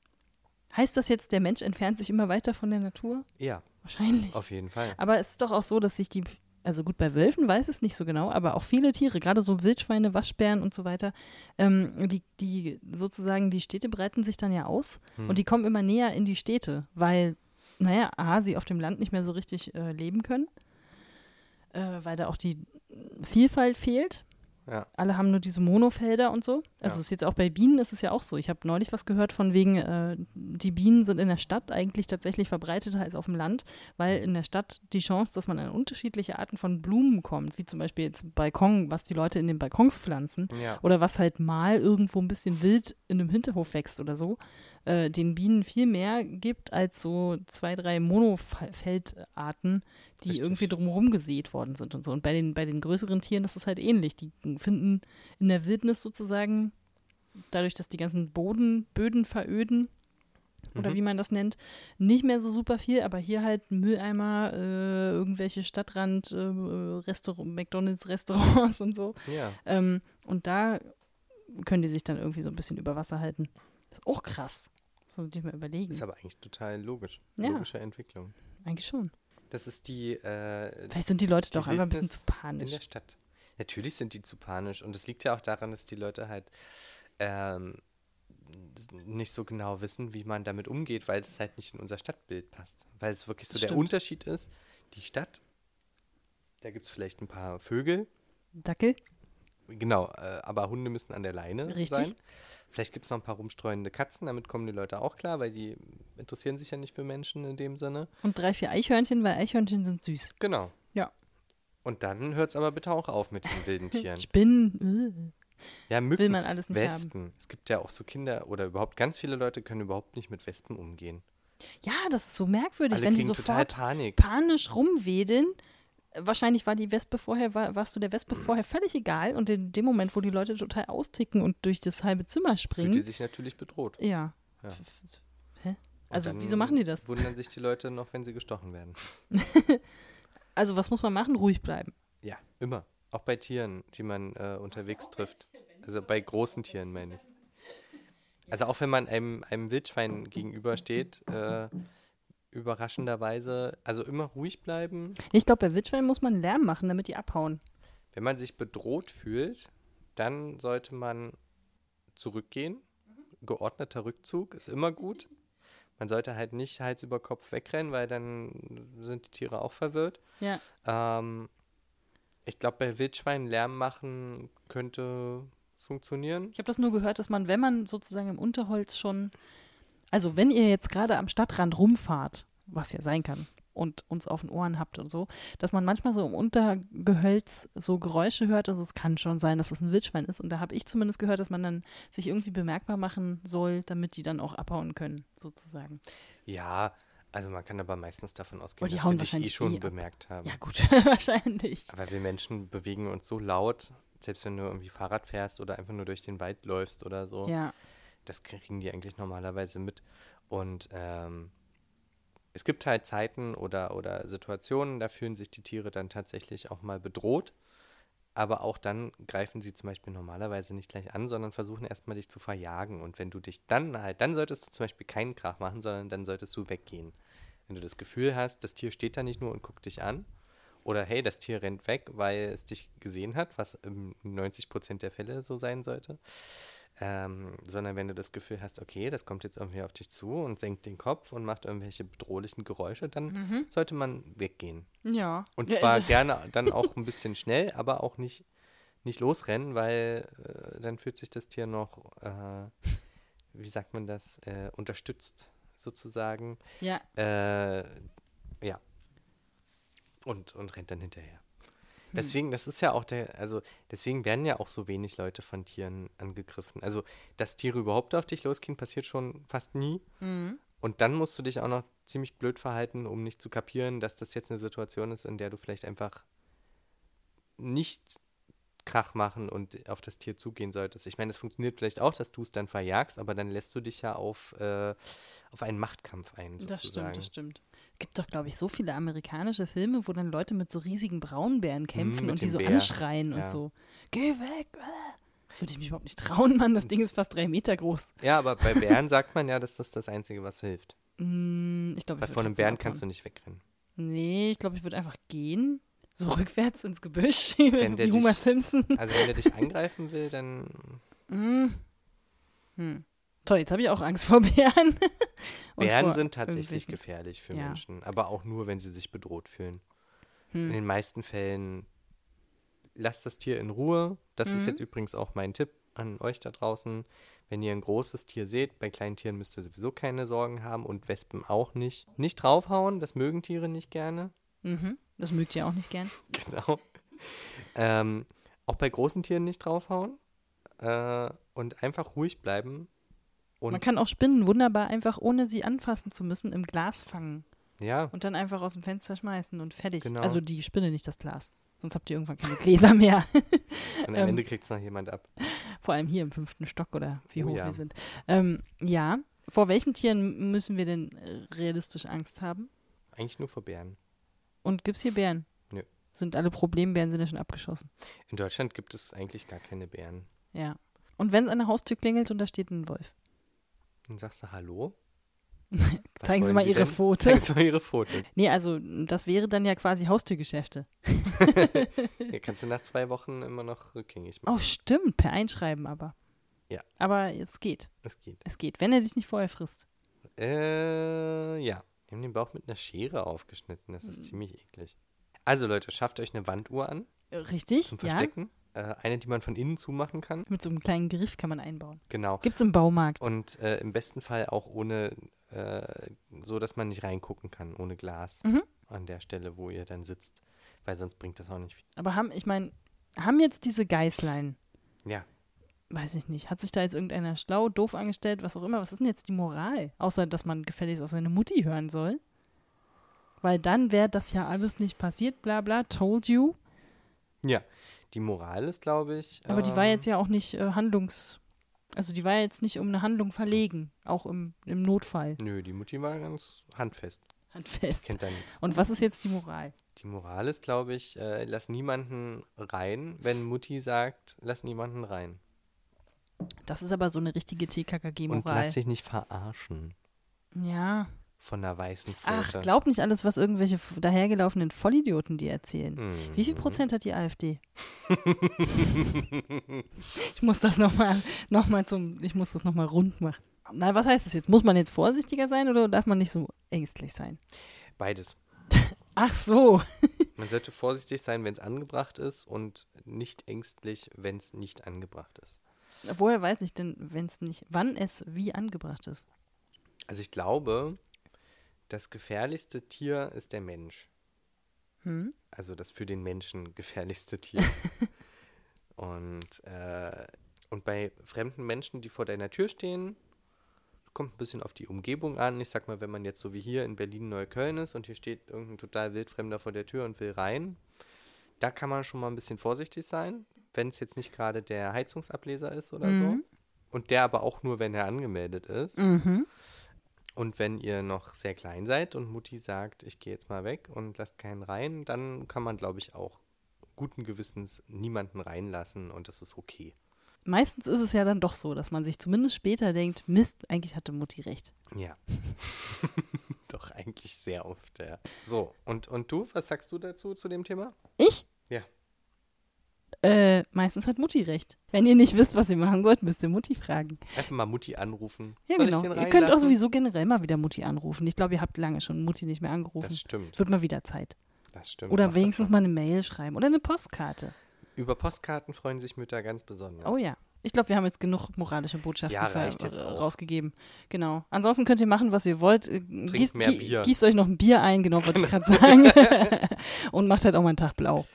[SPEAKER 2] Heißt das jetzt, der Mensch entfernt sich immer weiter von der Natur?
[SPEAKER 1] Ja,
[SPEAKER 2] Wahrscheinlich.
[SPEAKER 1] auf jeden Fall.
[SPEAKER 2] Aber es ist doch auch so, dass sich die, also gut, bei Wölfen weiß es nicht so genau, aber auch viele Tiere, gerade so Wildschweine, Waschbären und so weiter, ähm, die, die sozusagen, die Städte breiten sich dann ja aus
[SPEAKER 1] Hm.
[SPEAKER 2] und die kommen immer näher in die Städte, weil, naja, A, sie auf dem Land nicht mehr so richtig äh, leben können, äh, weil da auch die Vielfalt fehlt.
[SPEAKER 1] Ja.
[SPEAKER 2] Alle haben nur diese Monofelder und so. Also
[SPEAKER 1] Ja.
[SPEAKER 2] es ist jetzt auch bei Bienen ist es ja auch so. Ich habe neulich was gehört von wegen, äh, die Bienen sind in der Stadt eigentlich tatsächlich verbreiteter als auf dem Land, weil in der Stadt die Chance, dass man an unterschiedliche Arten von Blumen kommt, wie zum Beispiel jetzt Balkon, was die Leute in den Balkons pflanzen,
[SPEAKER 1] Ja.
[SPEAKER 2] oder was halt mal irgendwo ein bisschen wild in einem Hinterhof wächst oder so, äh, den Bienen viel mehr gibt als so zwei, drei Monofeldarten, die
[SPEAKER 1] Richtig.
[SPEAKER 2] irgendwie drumherum gesät worden sind und so. Und bei den, bei den größeren Tieren ist es halt ähnlich. Die finden in der Wildnis sozusagen, dadurch, dass die ganzen Boden, Böden veröden, oder
[SPEAKER 1] Mhm.
[SPEAKER 2] wie man das nennt, nicht mehr so super viel, aber hier halt Mülleimer, äh, irgendwelche Stadtrand, äh, Restaurant, McDonalds-Restaurants <laughs> und so.
[SPEAKER 1] Ja.
[SPEAKER 2] Ähm, und da können die sich dann irgendwie so ein bisschen über Wasser halten. Das ist auch krass. Das muss man sich mal überlegen.
[SPEAKER 1] Ist aber eigentlich total logisch.
[SPEAKER 2] Ja.
[SPEAKER 1] Logische Entwicklung.
[SPEAKER 2] Eigentlich schon.
[SPEAKER 1] Das ist die, äh,
[SPEAKER 2] Vielleicht sind die Leute
[SPEAKER 1] Die
[SPEAKER 2] doch einfach ein bisschen zu
[SPEAKER 1] in
[SPEAKER 2] panisch.
[SPEAKER 1] der Stadt. Natürlich sind die zu panisch. Und es liegt ja auch daran, dass die Leute halt ähm, nicht so genau wissen, wie man damit umgeht, weil es halt nicht in unser Stadtbild passt. Weil es wirklich so
[SPEAKER 2] Das
[SPEAKER 1] der
[SPEAKER 2] stimmt.
[SPEAKER 1] Unterschied ist, die Stadt, da gibt es vielleicht ein paar Vögel,
[SPEAKER 2] Dackel?
[SPEAKER 1] Genau, äh, aber Hunde müssen an der Leine
[SPEAKER 2] Richtig.
[SPEAKER 1] sein. Vielleicht gibt es noch ein paar rumstreunende Katzen, damit kommen die Leute auch klar, weil die interessieren sich ja nicht für Menschen in dem Sinne.
[SPEAKER 2] Und drei, vier Eichhörnchen, weil Eichhörnchen sind süß.
[SPEAKER 1] Genau.
[SPEAKER 2] Ja.
[SPEAKER 1] Und dann hört es aber bitte auch auf mit den wilden <laughs> Tieren.
[SPEAKER 2] Spinnen.
[SPEAKER 1] Ja, Mücken.
[SPEAKER 2] Will man alles nicht haben.
[SPEAKER 1] Wespen. Es gibt ja auch so Kinder oder überhaupt ganz viele Leute können überhaupt nicht mit Wespen umgehen.
[SPEAKER 2] Ja, das ist so merkwürdig,
[SPEAKER 1] Alle
[SPEAKER 2] wenn die sofort panisch rumwedeln. Wahrscheinlich war die Wespe vorher, war, warst du der Wespe vorher völlig egal und in dem Moment, wo die Leute total austicken und durch das halbe Zimmer
[SPEAKER 1] Fühlt die
[SPEAKER 2] springen.
[SPEAKER 1] sich natürlich bedroht.
[SPEAKER 2] Ja.
[SPEAKER 1] Ja.
[SPEAKER 2] Hä? Also, wieso machen die das?
[SPEAKER 1] Wundern sich die Leute noch, wenn sie gestochen werden. <laughs>
[SPEAKER 2] Also, was muss man machen? Ruhig bleiben.
[SPEAKER 1] Ja, immer. Auch bei Tieren, die man äh, unterwegs trifft. Also bei großen Tieren, meine ich. Also auch wenn man einem, einem Wildschwein gegenübersteht, äh, überraschenderweise, also immer ruhig bleiben.
[SPEAKER 2] Ich glaube, bei Wildschweinen muss man Lärm machen, damit die abhauen.
[SPEAKER 1] Wenn man sich bedroht fühlt, dann sollte man zurückgehen. Geordneter Rückzug ist immer gut. Man sollte halt nicht Hals über Kopf wegrennen, weil dann sind die Tiere auch verwirrt.
[SPEAKER 2] Ja.
[SPEAKER 1] Ähm, ich glaube, bei Wildschweinen Lärm machen könnte funktionieren.
[SPEAKER 2] Ich habe das nur gehört, dass man, wenn man sozusagen im Unterholz schon, also wenn ihr jetzt gerade am Stadtrand rumfahrt, was ja sein kann, und uns auf den Ohren habt und so, dass man manchmal so im Untergehölz so Geräusche hört. Also es kann schon sein, dass es ein Wildschwein ist. Und da habe ich zumindest gehört, dass man dann sich irgendwie bemerkbar machen soll, damit die dann auch abhauen können, sozusagen.
[SPEAKER 1] Ja, also man kann aber meistens davon ausgehen,
[SPEAKER 2] Oh,
[SPEAKER 1] dass die dich eh schon
[SPEAKER 2] eh
[SPEAKER 1] bemerkt haben.
[SPEAKER 2] Ja, gut, <laughs> wahrscheinlich.
[SPEAKER 1] Aber wir Menschen bewegen uns so laut, selbst wenn du irgendwie Fahrrad fährst oder einfach nur durch den Wald läufst oder so.
[SPEAKER 2] Ja.
[SPEAKER 1] Das kriegen die eigentlich normalerweise mit. Und ähm, es gibt halt Zeiten oder, oder Situationen, da fühlen sich die Tiere dann tatsächlich auch mal bedroht. Aber auch dann greifen sie zum Beispiel normalerweise nicht gleich an, sondern versuchen erstmal dich zu verjagen. Und wenn du dich dann halt, dann solltest du zum Beispiel keinen Krach machen, sondern dann solltest du weggehen. Wenn du das Gefühl hast, das Tier steht da nicht nur und guckt dich an, oder hey, das Tier rennt weg, weil es dich gesehen hat, was in 90% der Fälle so sein sollte. Ähm, sondern wenn du das Gefühl hast, okay, das kommt jetzt irgendwie auf dich zu und senkt den Kopf und macht irgendwelche bedrohlichen Geräusche, dann sollte man weggehen.
[SPEAKER 2] Ja.
[SPEAKER 1] Und
[SPEAKER 2] Ja,
[SPEAKER 1] zwar
[SPEAKER 2] also- <laughs>
[SPEAKER 1] gerne dann auch ein bisschen schnell, aber auch nicht, nicht losrennen, weil äh, dann fühlt sich das Tier noch, äh, wie sagt man das, äh, unterstützt sozusagen.
[SPEAKER 2] Ja,
[SPEAKER 1] Äh, ja. Und, und rennt dann hinterher. Deswegen, das ist ja auch der, also deswegen werden ja auch so wenig Leute von Tieren angegriffen. Also, dass Tiere überhaupt auf dich losgehen, passiert schon fast nie. Und dann musst du dich auch noch ziemlich blöd verhalten, um nicht zu kapieren, dass das jetzt eine Situation ist, in der du vielleicht einfach nicht Krach machen und auf das Tier zugehen solltest. Ich meine, es funktioniert vielleicht auch, dass du es dann verjagst, aber dann lässt du dich ja auf, äh, auf einen Machtkampf ein, sozusagen.
[SPEAKER 2] Das stimmt, das stimmt. Es gibt doch, glaube ich, so viele amerikanische Filme, wo dann Leute mit so riesigen Braunbären kämpfen
[SPEAKER 1] mit
[SPEAKER 2] und die so
[SPEAKER 1] Bär.
[SPEAKER 2] anschreien
[SPEAKER 1] Ja.
[SPEAKER 2] und so. Geh weg! äh. Würde ich mich überhaupt nicht trauen, Mann. Das Ding ist fast drei Meter groß.
[SPEAKER 1] Ja, aber bei Bären sagt man ja, dass das das Einzige, was hilft.
[SPEAKER 2] Mm, ich glaube, ich
[SPEAKER 1] Weil vor einem Bären kannst du nicht wegrennen.
[SPEAKER 2] Nee, ich glaube, ich würde einfach gehen. So rückwärts ins Gebüsch. <laughs>
[SPEAKER 1] Wenn der
[SPEAKER 2] wie Homer
[SPEAKER 1] dich-
[SPEAKER 2] Simpson.
[SPEAKER 1] Also wenn er dich angreifen will, dann
[SPEAKER 2] Mm. Hm. Toll, jetzt habe ich auch Angst vor <laughs> Bären.
[SPEAKER 1] Bären
[SPEAKER 2] vor
[SPEAKER 1] sind tatsächlich gefährlich für
[SPEAKER 2] Ja.
[SPEAKER 1] Menschen, aber auch nur, wenn sie sich bedroht fühlen. In
[SPEAKER 2] Hm.
[SPEAKER 1] den meisten Fällen lasst das Tier in Ruhe. Das ist
[SPEAKER 2] Mhm.
[SPEAKER 1] jetzt übrigens auch mein Tipp an euch da draußen. Wenn ihr ein großes Tier seht, bei kleinen Tieren müsst ihr sowieso keine Sorgen haben und Wespen auch nicht. Nicht draufhauen, das mögen Tiere nicht gerne.
[SPEAKER 2] Mhm. Das mögt ihr auch nicht gern. <laughs>
[SPEAKER 1] Genau. ähm, auch bei großen Tieren nicht draufhauen äh, und einfach ruhig bleiben. Und
[SPEAKER 2] Man kann auch Spinnen wunderbar einfach, ohne sie anfassen zu müssen, im Glas fangen.
[SPEAKER 1] ja,
[SPEAKER 2] Und dann einfach aus dem Fenster schmeißen und fertig.
[SPEAKER 1] Genau.
[SPEAKER 2] Also die Spinne, nicht das Glas. Sonst habt ihr irgendwann keine Gläser mehr. <laughs>
[SPEAKER 1] und am <laughs>
[SPEAKER 2] ähm,
[SPEAKER 1] Ende kriegt es noch jemand ab.
[SPEAKER 2] Vor allem hier im fünften Stock oder wie
[SPEAKER 1] Oh
[SPEAKER 2] hoch
[SPEAKER 1] ja.
[SPEAKER 2] wir sind. Ähm, ja, vor welchen Tieren müssen wir denn realistisch Angst haben?
[SPEAKER 1] Eigentlich nur vor Bären.
[SPEAKER 2] Und gibt es hier Bären?
[SPEAKER 1] Nö.
[SPEAKER 2] Sind alle Problembären sind ja schon abgeschossen.
[SPEAKER 1] In Deutschland gibt es eigentlich gar keine Bären.
[SPEAKER 2] Ja. Und wenn es an der Haustür klingelt und da steht ein Wolf,
[SPEAKER 1] Dann sagst du Hallo. <laughs>
[SPEAKER 2] Zeigen Sie mal Ihre
[SPEAKER 1] denn?
[SPEAKER 2] Pfote.
[SPEAKER 1] Zeigen Sie mal Ihre Pfote. <laughs>
[SPEAKER 2] Nee, also das wäre dann ja quasi Haustürgeschäfte. <laughs>
[SPEAKER 1] Hier kannst du nach zwei Wochen immer noch rückgängig
[SPEAKER 2] Oh,
[SPEAKER 1] machen.
[SPEAKER 2] stimmt, per Einschreiben aber.
[SPEAKER 1] Ja.
[SPEAKER 2] Aber es geht.
[SPEAKER 1] Es geht.
[SPEAKER 2] Es geht, wenn er dich nicht vorher frisst.
[SPEAKER 1] Äh, ja. Wir haben den Bauch mit einer Schere aufgeschnitten. Das ist ziemlich eklig. Also Leute, schafft euch eine Wanduhr an
[SPEAKER 2] Richtig?
[SPEAKER 1] zum
[SPEAKER 2] Ja.
[SPEAKER 1] Verstecken. Äh, eine, die man von innen zumachen kann.
[SPEAKER 2] Mit so einem kleinen Griff kann man einbauen.
[SPEAKER 1] Genau.
[SPEAKER 2] Gibt's im Baumarkt.
[SPEAKER 1] Und äh, im besten Fall auch ohne, äh, so dass man nicht reingucken kann, ohne Glas
[SPEAKER 2] Mhm.
[SPEAKER 1] an der Stelle, wo ihr dann sitzt. Weil sonst bringt das auch nicht viel.
[SPEAKER 2] Aber haben, ich meine, haben jetzt diese Geißlein,
[SPEAKER 1] Ja,
[SPEAKER 2] weiß ich nicht, hat sich da jetzt irgendeiner schlau, doof angestellt, was auch immer, was ist denn jetzt die Moral? Außer, dass man gefälligst auf seine Mutti hören soll. Weil dann wäre das ja alles nicht passiert, bla bla, told you.
[SPEAKER 1] ja. Die Moral ist, glaube ich.
[SPEAKER 2] Aber die war
[SPEAKER 1] ähm,
[SPEAKER 2] jetzt ja auch nicht äh, handlungs... Also die war jetzt nicht um eine Handlung verlegen, auch im, im Notfall.
[SPEAKER 1] Nö, die Mutti war ganz handfest.
[SPEAKER 2] Handfest.
[SPEAKER 1] Kennt da nichts.
[SPEAKER 2] Und was ist jetzt die Moral?
[SPEAKER 1] Die Moral ist, glaube ich, äh, lass niemanden rein, wenn Mutti sagt, lass niemanden rein.
[SPEAKER 2] Das ist aber so eine richtige
[SPEAKER 1] Und
[SPEAKER 2] TKKG-Moral.
[SPEAKER 1] lass dich nicht verarschen
[SPEAKER 2] Ja.
[SPEAKER 1] von einer weißen Pfote.
[SPEAKER 2] Ach, glaub nicht alles, was irgendwelche dahergelaufenen Vollidioten dir erzählen.
[SPEAKER 1] Mhm.
[SPEAKER 2] Wie viel Prozent hat die AfD? <laughs> ich muss das nochmal noch mal zum, ich muss das nochmal rund machen. Na, was heißt das jetzt? Muss man jetzt vorsichtiger sein oder darf man nicht so ängstlich sein?
[SPEAKER 1] Beides. <laughs>
[SPEAKER 2] Ach so. <laughs>
[SPEAKER 1] Man sollte vorsichtig sein, wenn es angebracht ist und nicht ängstlich, wenn es nicht angebracht ist.
[SPEAKER 2] Woher weiß ich denn, wenn es nicht, wann es wie angebracht ist?
[SPEAKER 1] Also ich glaube, das gefährlichste Tier ist der Mensch.
[SPEAKER 2] Hm?
[SPEAKER 1] Also das für den Menschen gefährlichste Tier. <laughs> und, äh, und bei fremden Menschen, die vor deiner Tür stehen, kommt ein bisschen auf die Umgebung an. Ich sag mal, wenn man jetzt so wie hier in Berlin-Neukölln ist und hier steht irgendein total wildfremder vor der Tür und will rein, da kann man schon mal ein bisschen vorsichtig sein, wenn es jetzt nicht gerade der Heizungsableser ist oder so.
[SPEAKER 2] Mhm.
[SPEAKER 1] Und der aber auch nur, wenn er angemeldet ist.
[SPEAKER 2] Mhm.
[SPEAKER 1] Und wenn ihr noch sehr klein seid und Mutti sagt, ich gehe jetzt mal weg und lasst keinen rein, dann kann man, glaube ich, auch guten Gewissens niemanden reinlassen und das ist okay.
[SPEAKER 2] Meistens ist es ja dann doch so, dass man sich zumindest später denkt, Mist, eigentlich hatte Mutti recht.
[SPEAKER 1] Ja. <laughs> Doch, eigentlich sehr oft, ja. So, und, und du, was sagst du dazu, zu dem Thema?
[SPEAKER 2] Ich?
[SPEAKER 1] Ja.
[SPEAKER 2] Äh, meistens hat Mutti recht. Wenn ihr nicht wisst, was ihr machen sollt, müsst ihr Mutti fragen.
[SPEAKER 1] Einfach mal Mutti anrufen.
[SPEAKER 2] Ja,
[SPEAKER 1] Soll
[SPEAKER 2] genau. Ihr könnt auch sowieso generell mal wieder Mutti anrufen. Ich glaube, ihr habt lange schon Mutti nicht mehr angerufen.
[SPEAKER 1] Das stimmt,
[SPEAKER 2] Wird mal wieder Zeit.
[SPEAKER 1] das stimmt.
[SPEAKER 2] Oder wenigstens
[SPEAKER 1] mal
[SPEAKER 2] eine Mail schreiben oder eine Postkarte.
[SPEAKER 1] Über Postkarten freuen sich Mütter ganz besonders.
[SPEAKER 2] Oh ja. Ich glaube, wir haben jetzt genug moralische Botschaften
[SPEAKER 1] Ja,
[SPEAKER 2] rausgegeben. Genau. Ansonsten könnt ihr machen, was ihr wollt. Äh, Gießt,
[SPEAKER 1] mehr Bier.
[SPEAKER 2] gießt euch noch ein Bier ein, genau, wollte ich <laughs> gerade sagen. <laughs> Und macht halt auch mal einen Tag blau.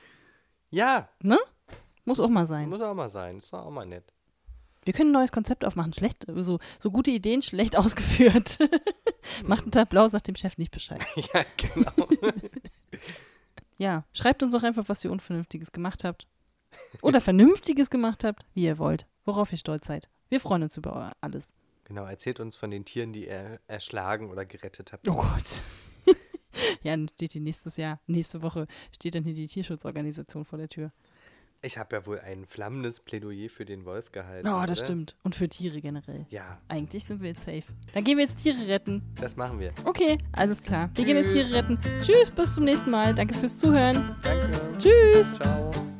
[SPEAKER 1] Ja,
[SPEAKER 2] Muss auch mal sein.
[SPEAKER 1] muss auch mal sein. Ist auch mal nett.
[SPEAKER 2] Wir können ein neues Konzept aufmachen. Schlecht, so, so gute Ideen, schlecht <laughs> ausgeführt. Macht einen Tag blau, sagt dem Chef nicht Bescheid.
[SPEAKER 1] ja, genau.
[SPEAKER 2] Ja, schreibt uns doch einfach, was ihr Unvernünftiges gemacht habt. Oder Vernünftiges gemacht habt, wie ihr wollt. Worauf ihr stolz seid. Wir freuen uns über alles.
[SPEAKER 1] genau, erzählt uns von den Tieren, die ihr erschlagen oder gerettet habt.
[SPEAKER 2] Oh Gott. <laughs> ja, dann steht die nächstes Jahr, nächste Woche steht dann hier die Tierschutzorganisation vor der Tür.
[SPEAKER 1] Ich habe ja wohl ein flammendes Plädoyer für den Wolf gehalten.
[SPEAKER 2] Oh, das
[SPEAKER 1] oder?
[SPEAKER 2] stimmt. Und für Tiere generell.
[SPEAKER 1] Ja,
[SPEAKER 2] Eigentlich sind wir jetzt safe. Dann gehen wir jetzt Tiere retten.
[SPEAKER 1] das machen wir.
[SPEAKER 2] Okay, alles klar. Wir gehen jetzt
[SPEAKER 1] Tschüss.
[SPEAKER 2] Tiere retten. Tschüss, bis zum nächsten Mal. Danke fürs Zuhören.
[SPEAKER 1] Danke.
[SPEAKER 2] Tschüss.
[SPEAKER 1] Ciao.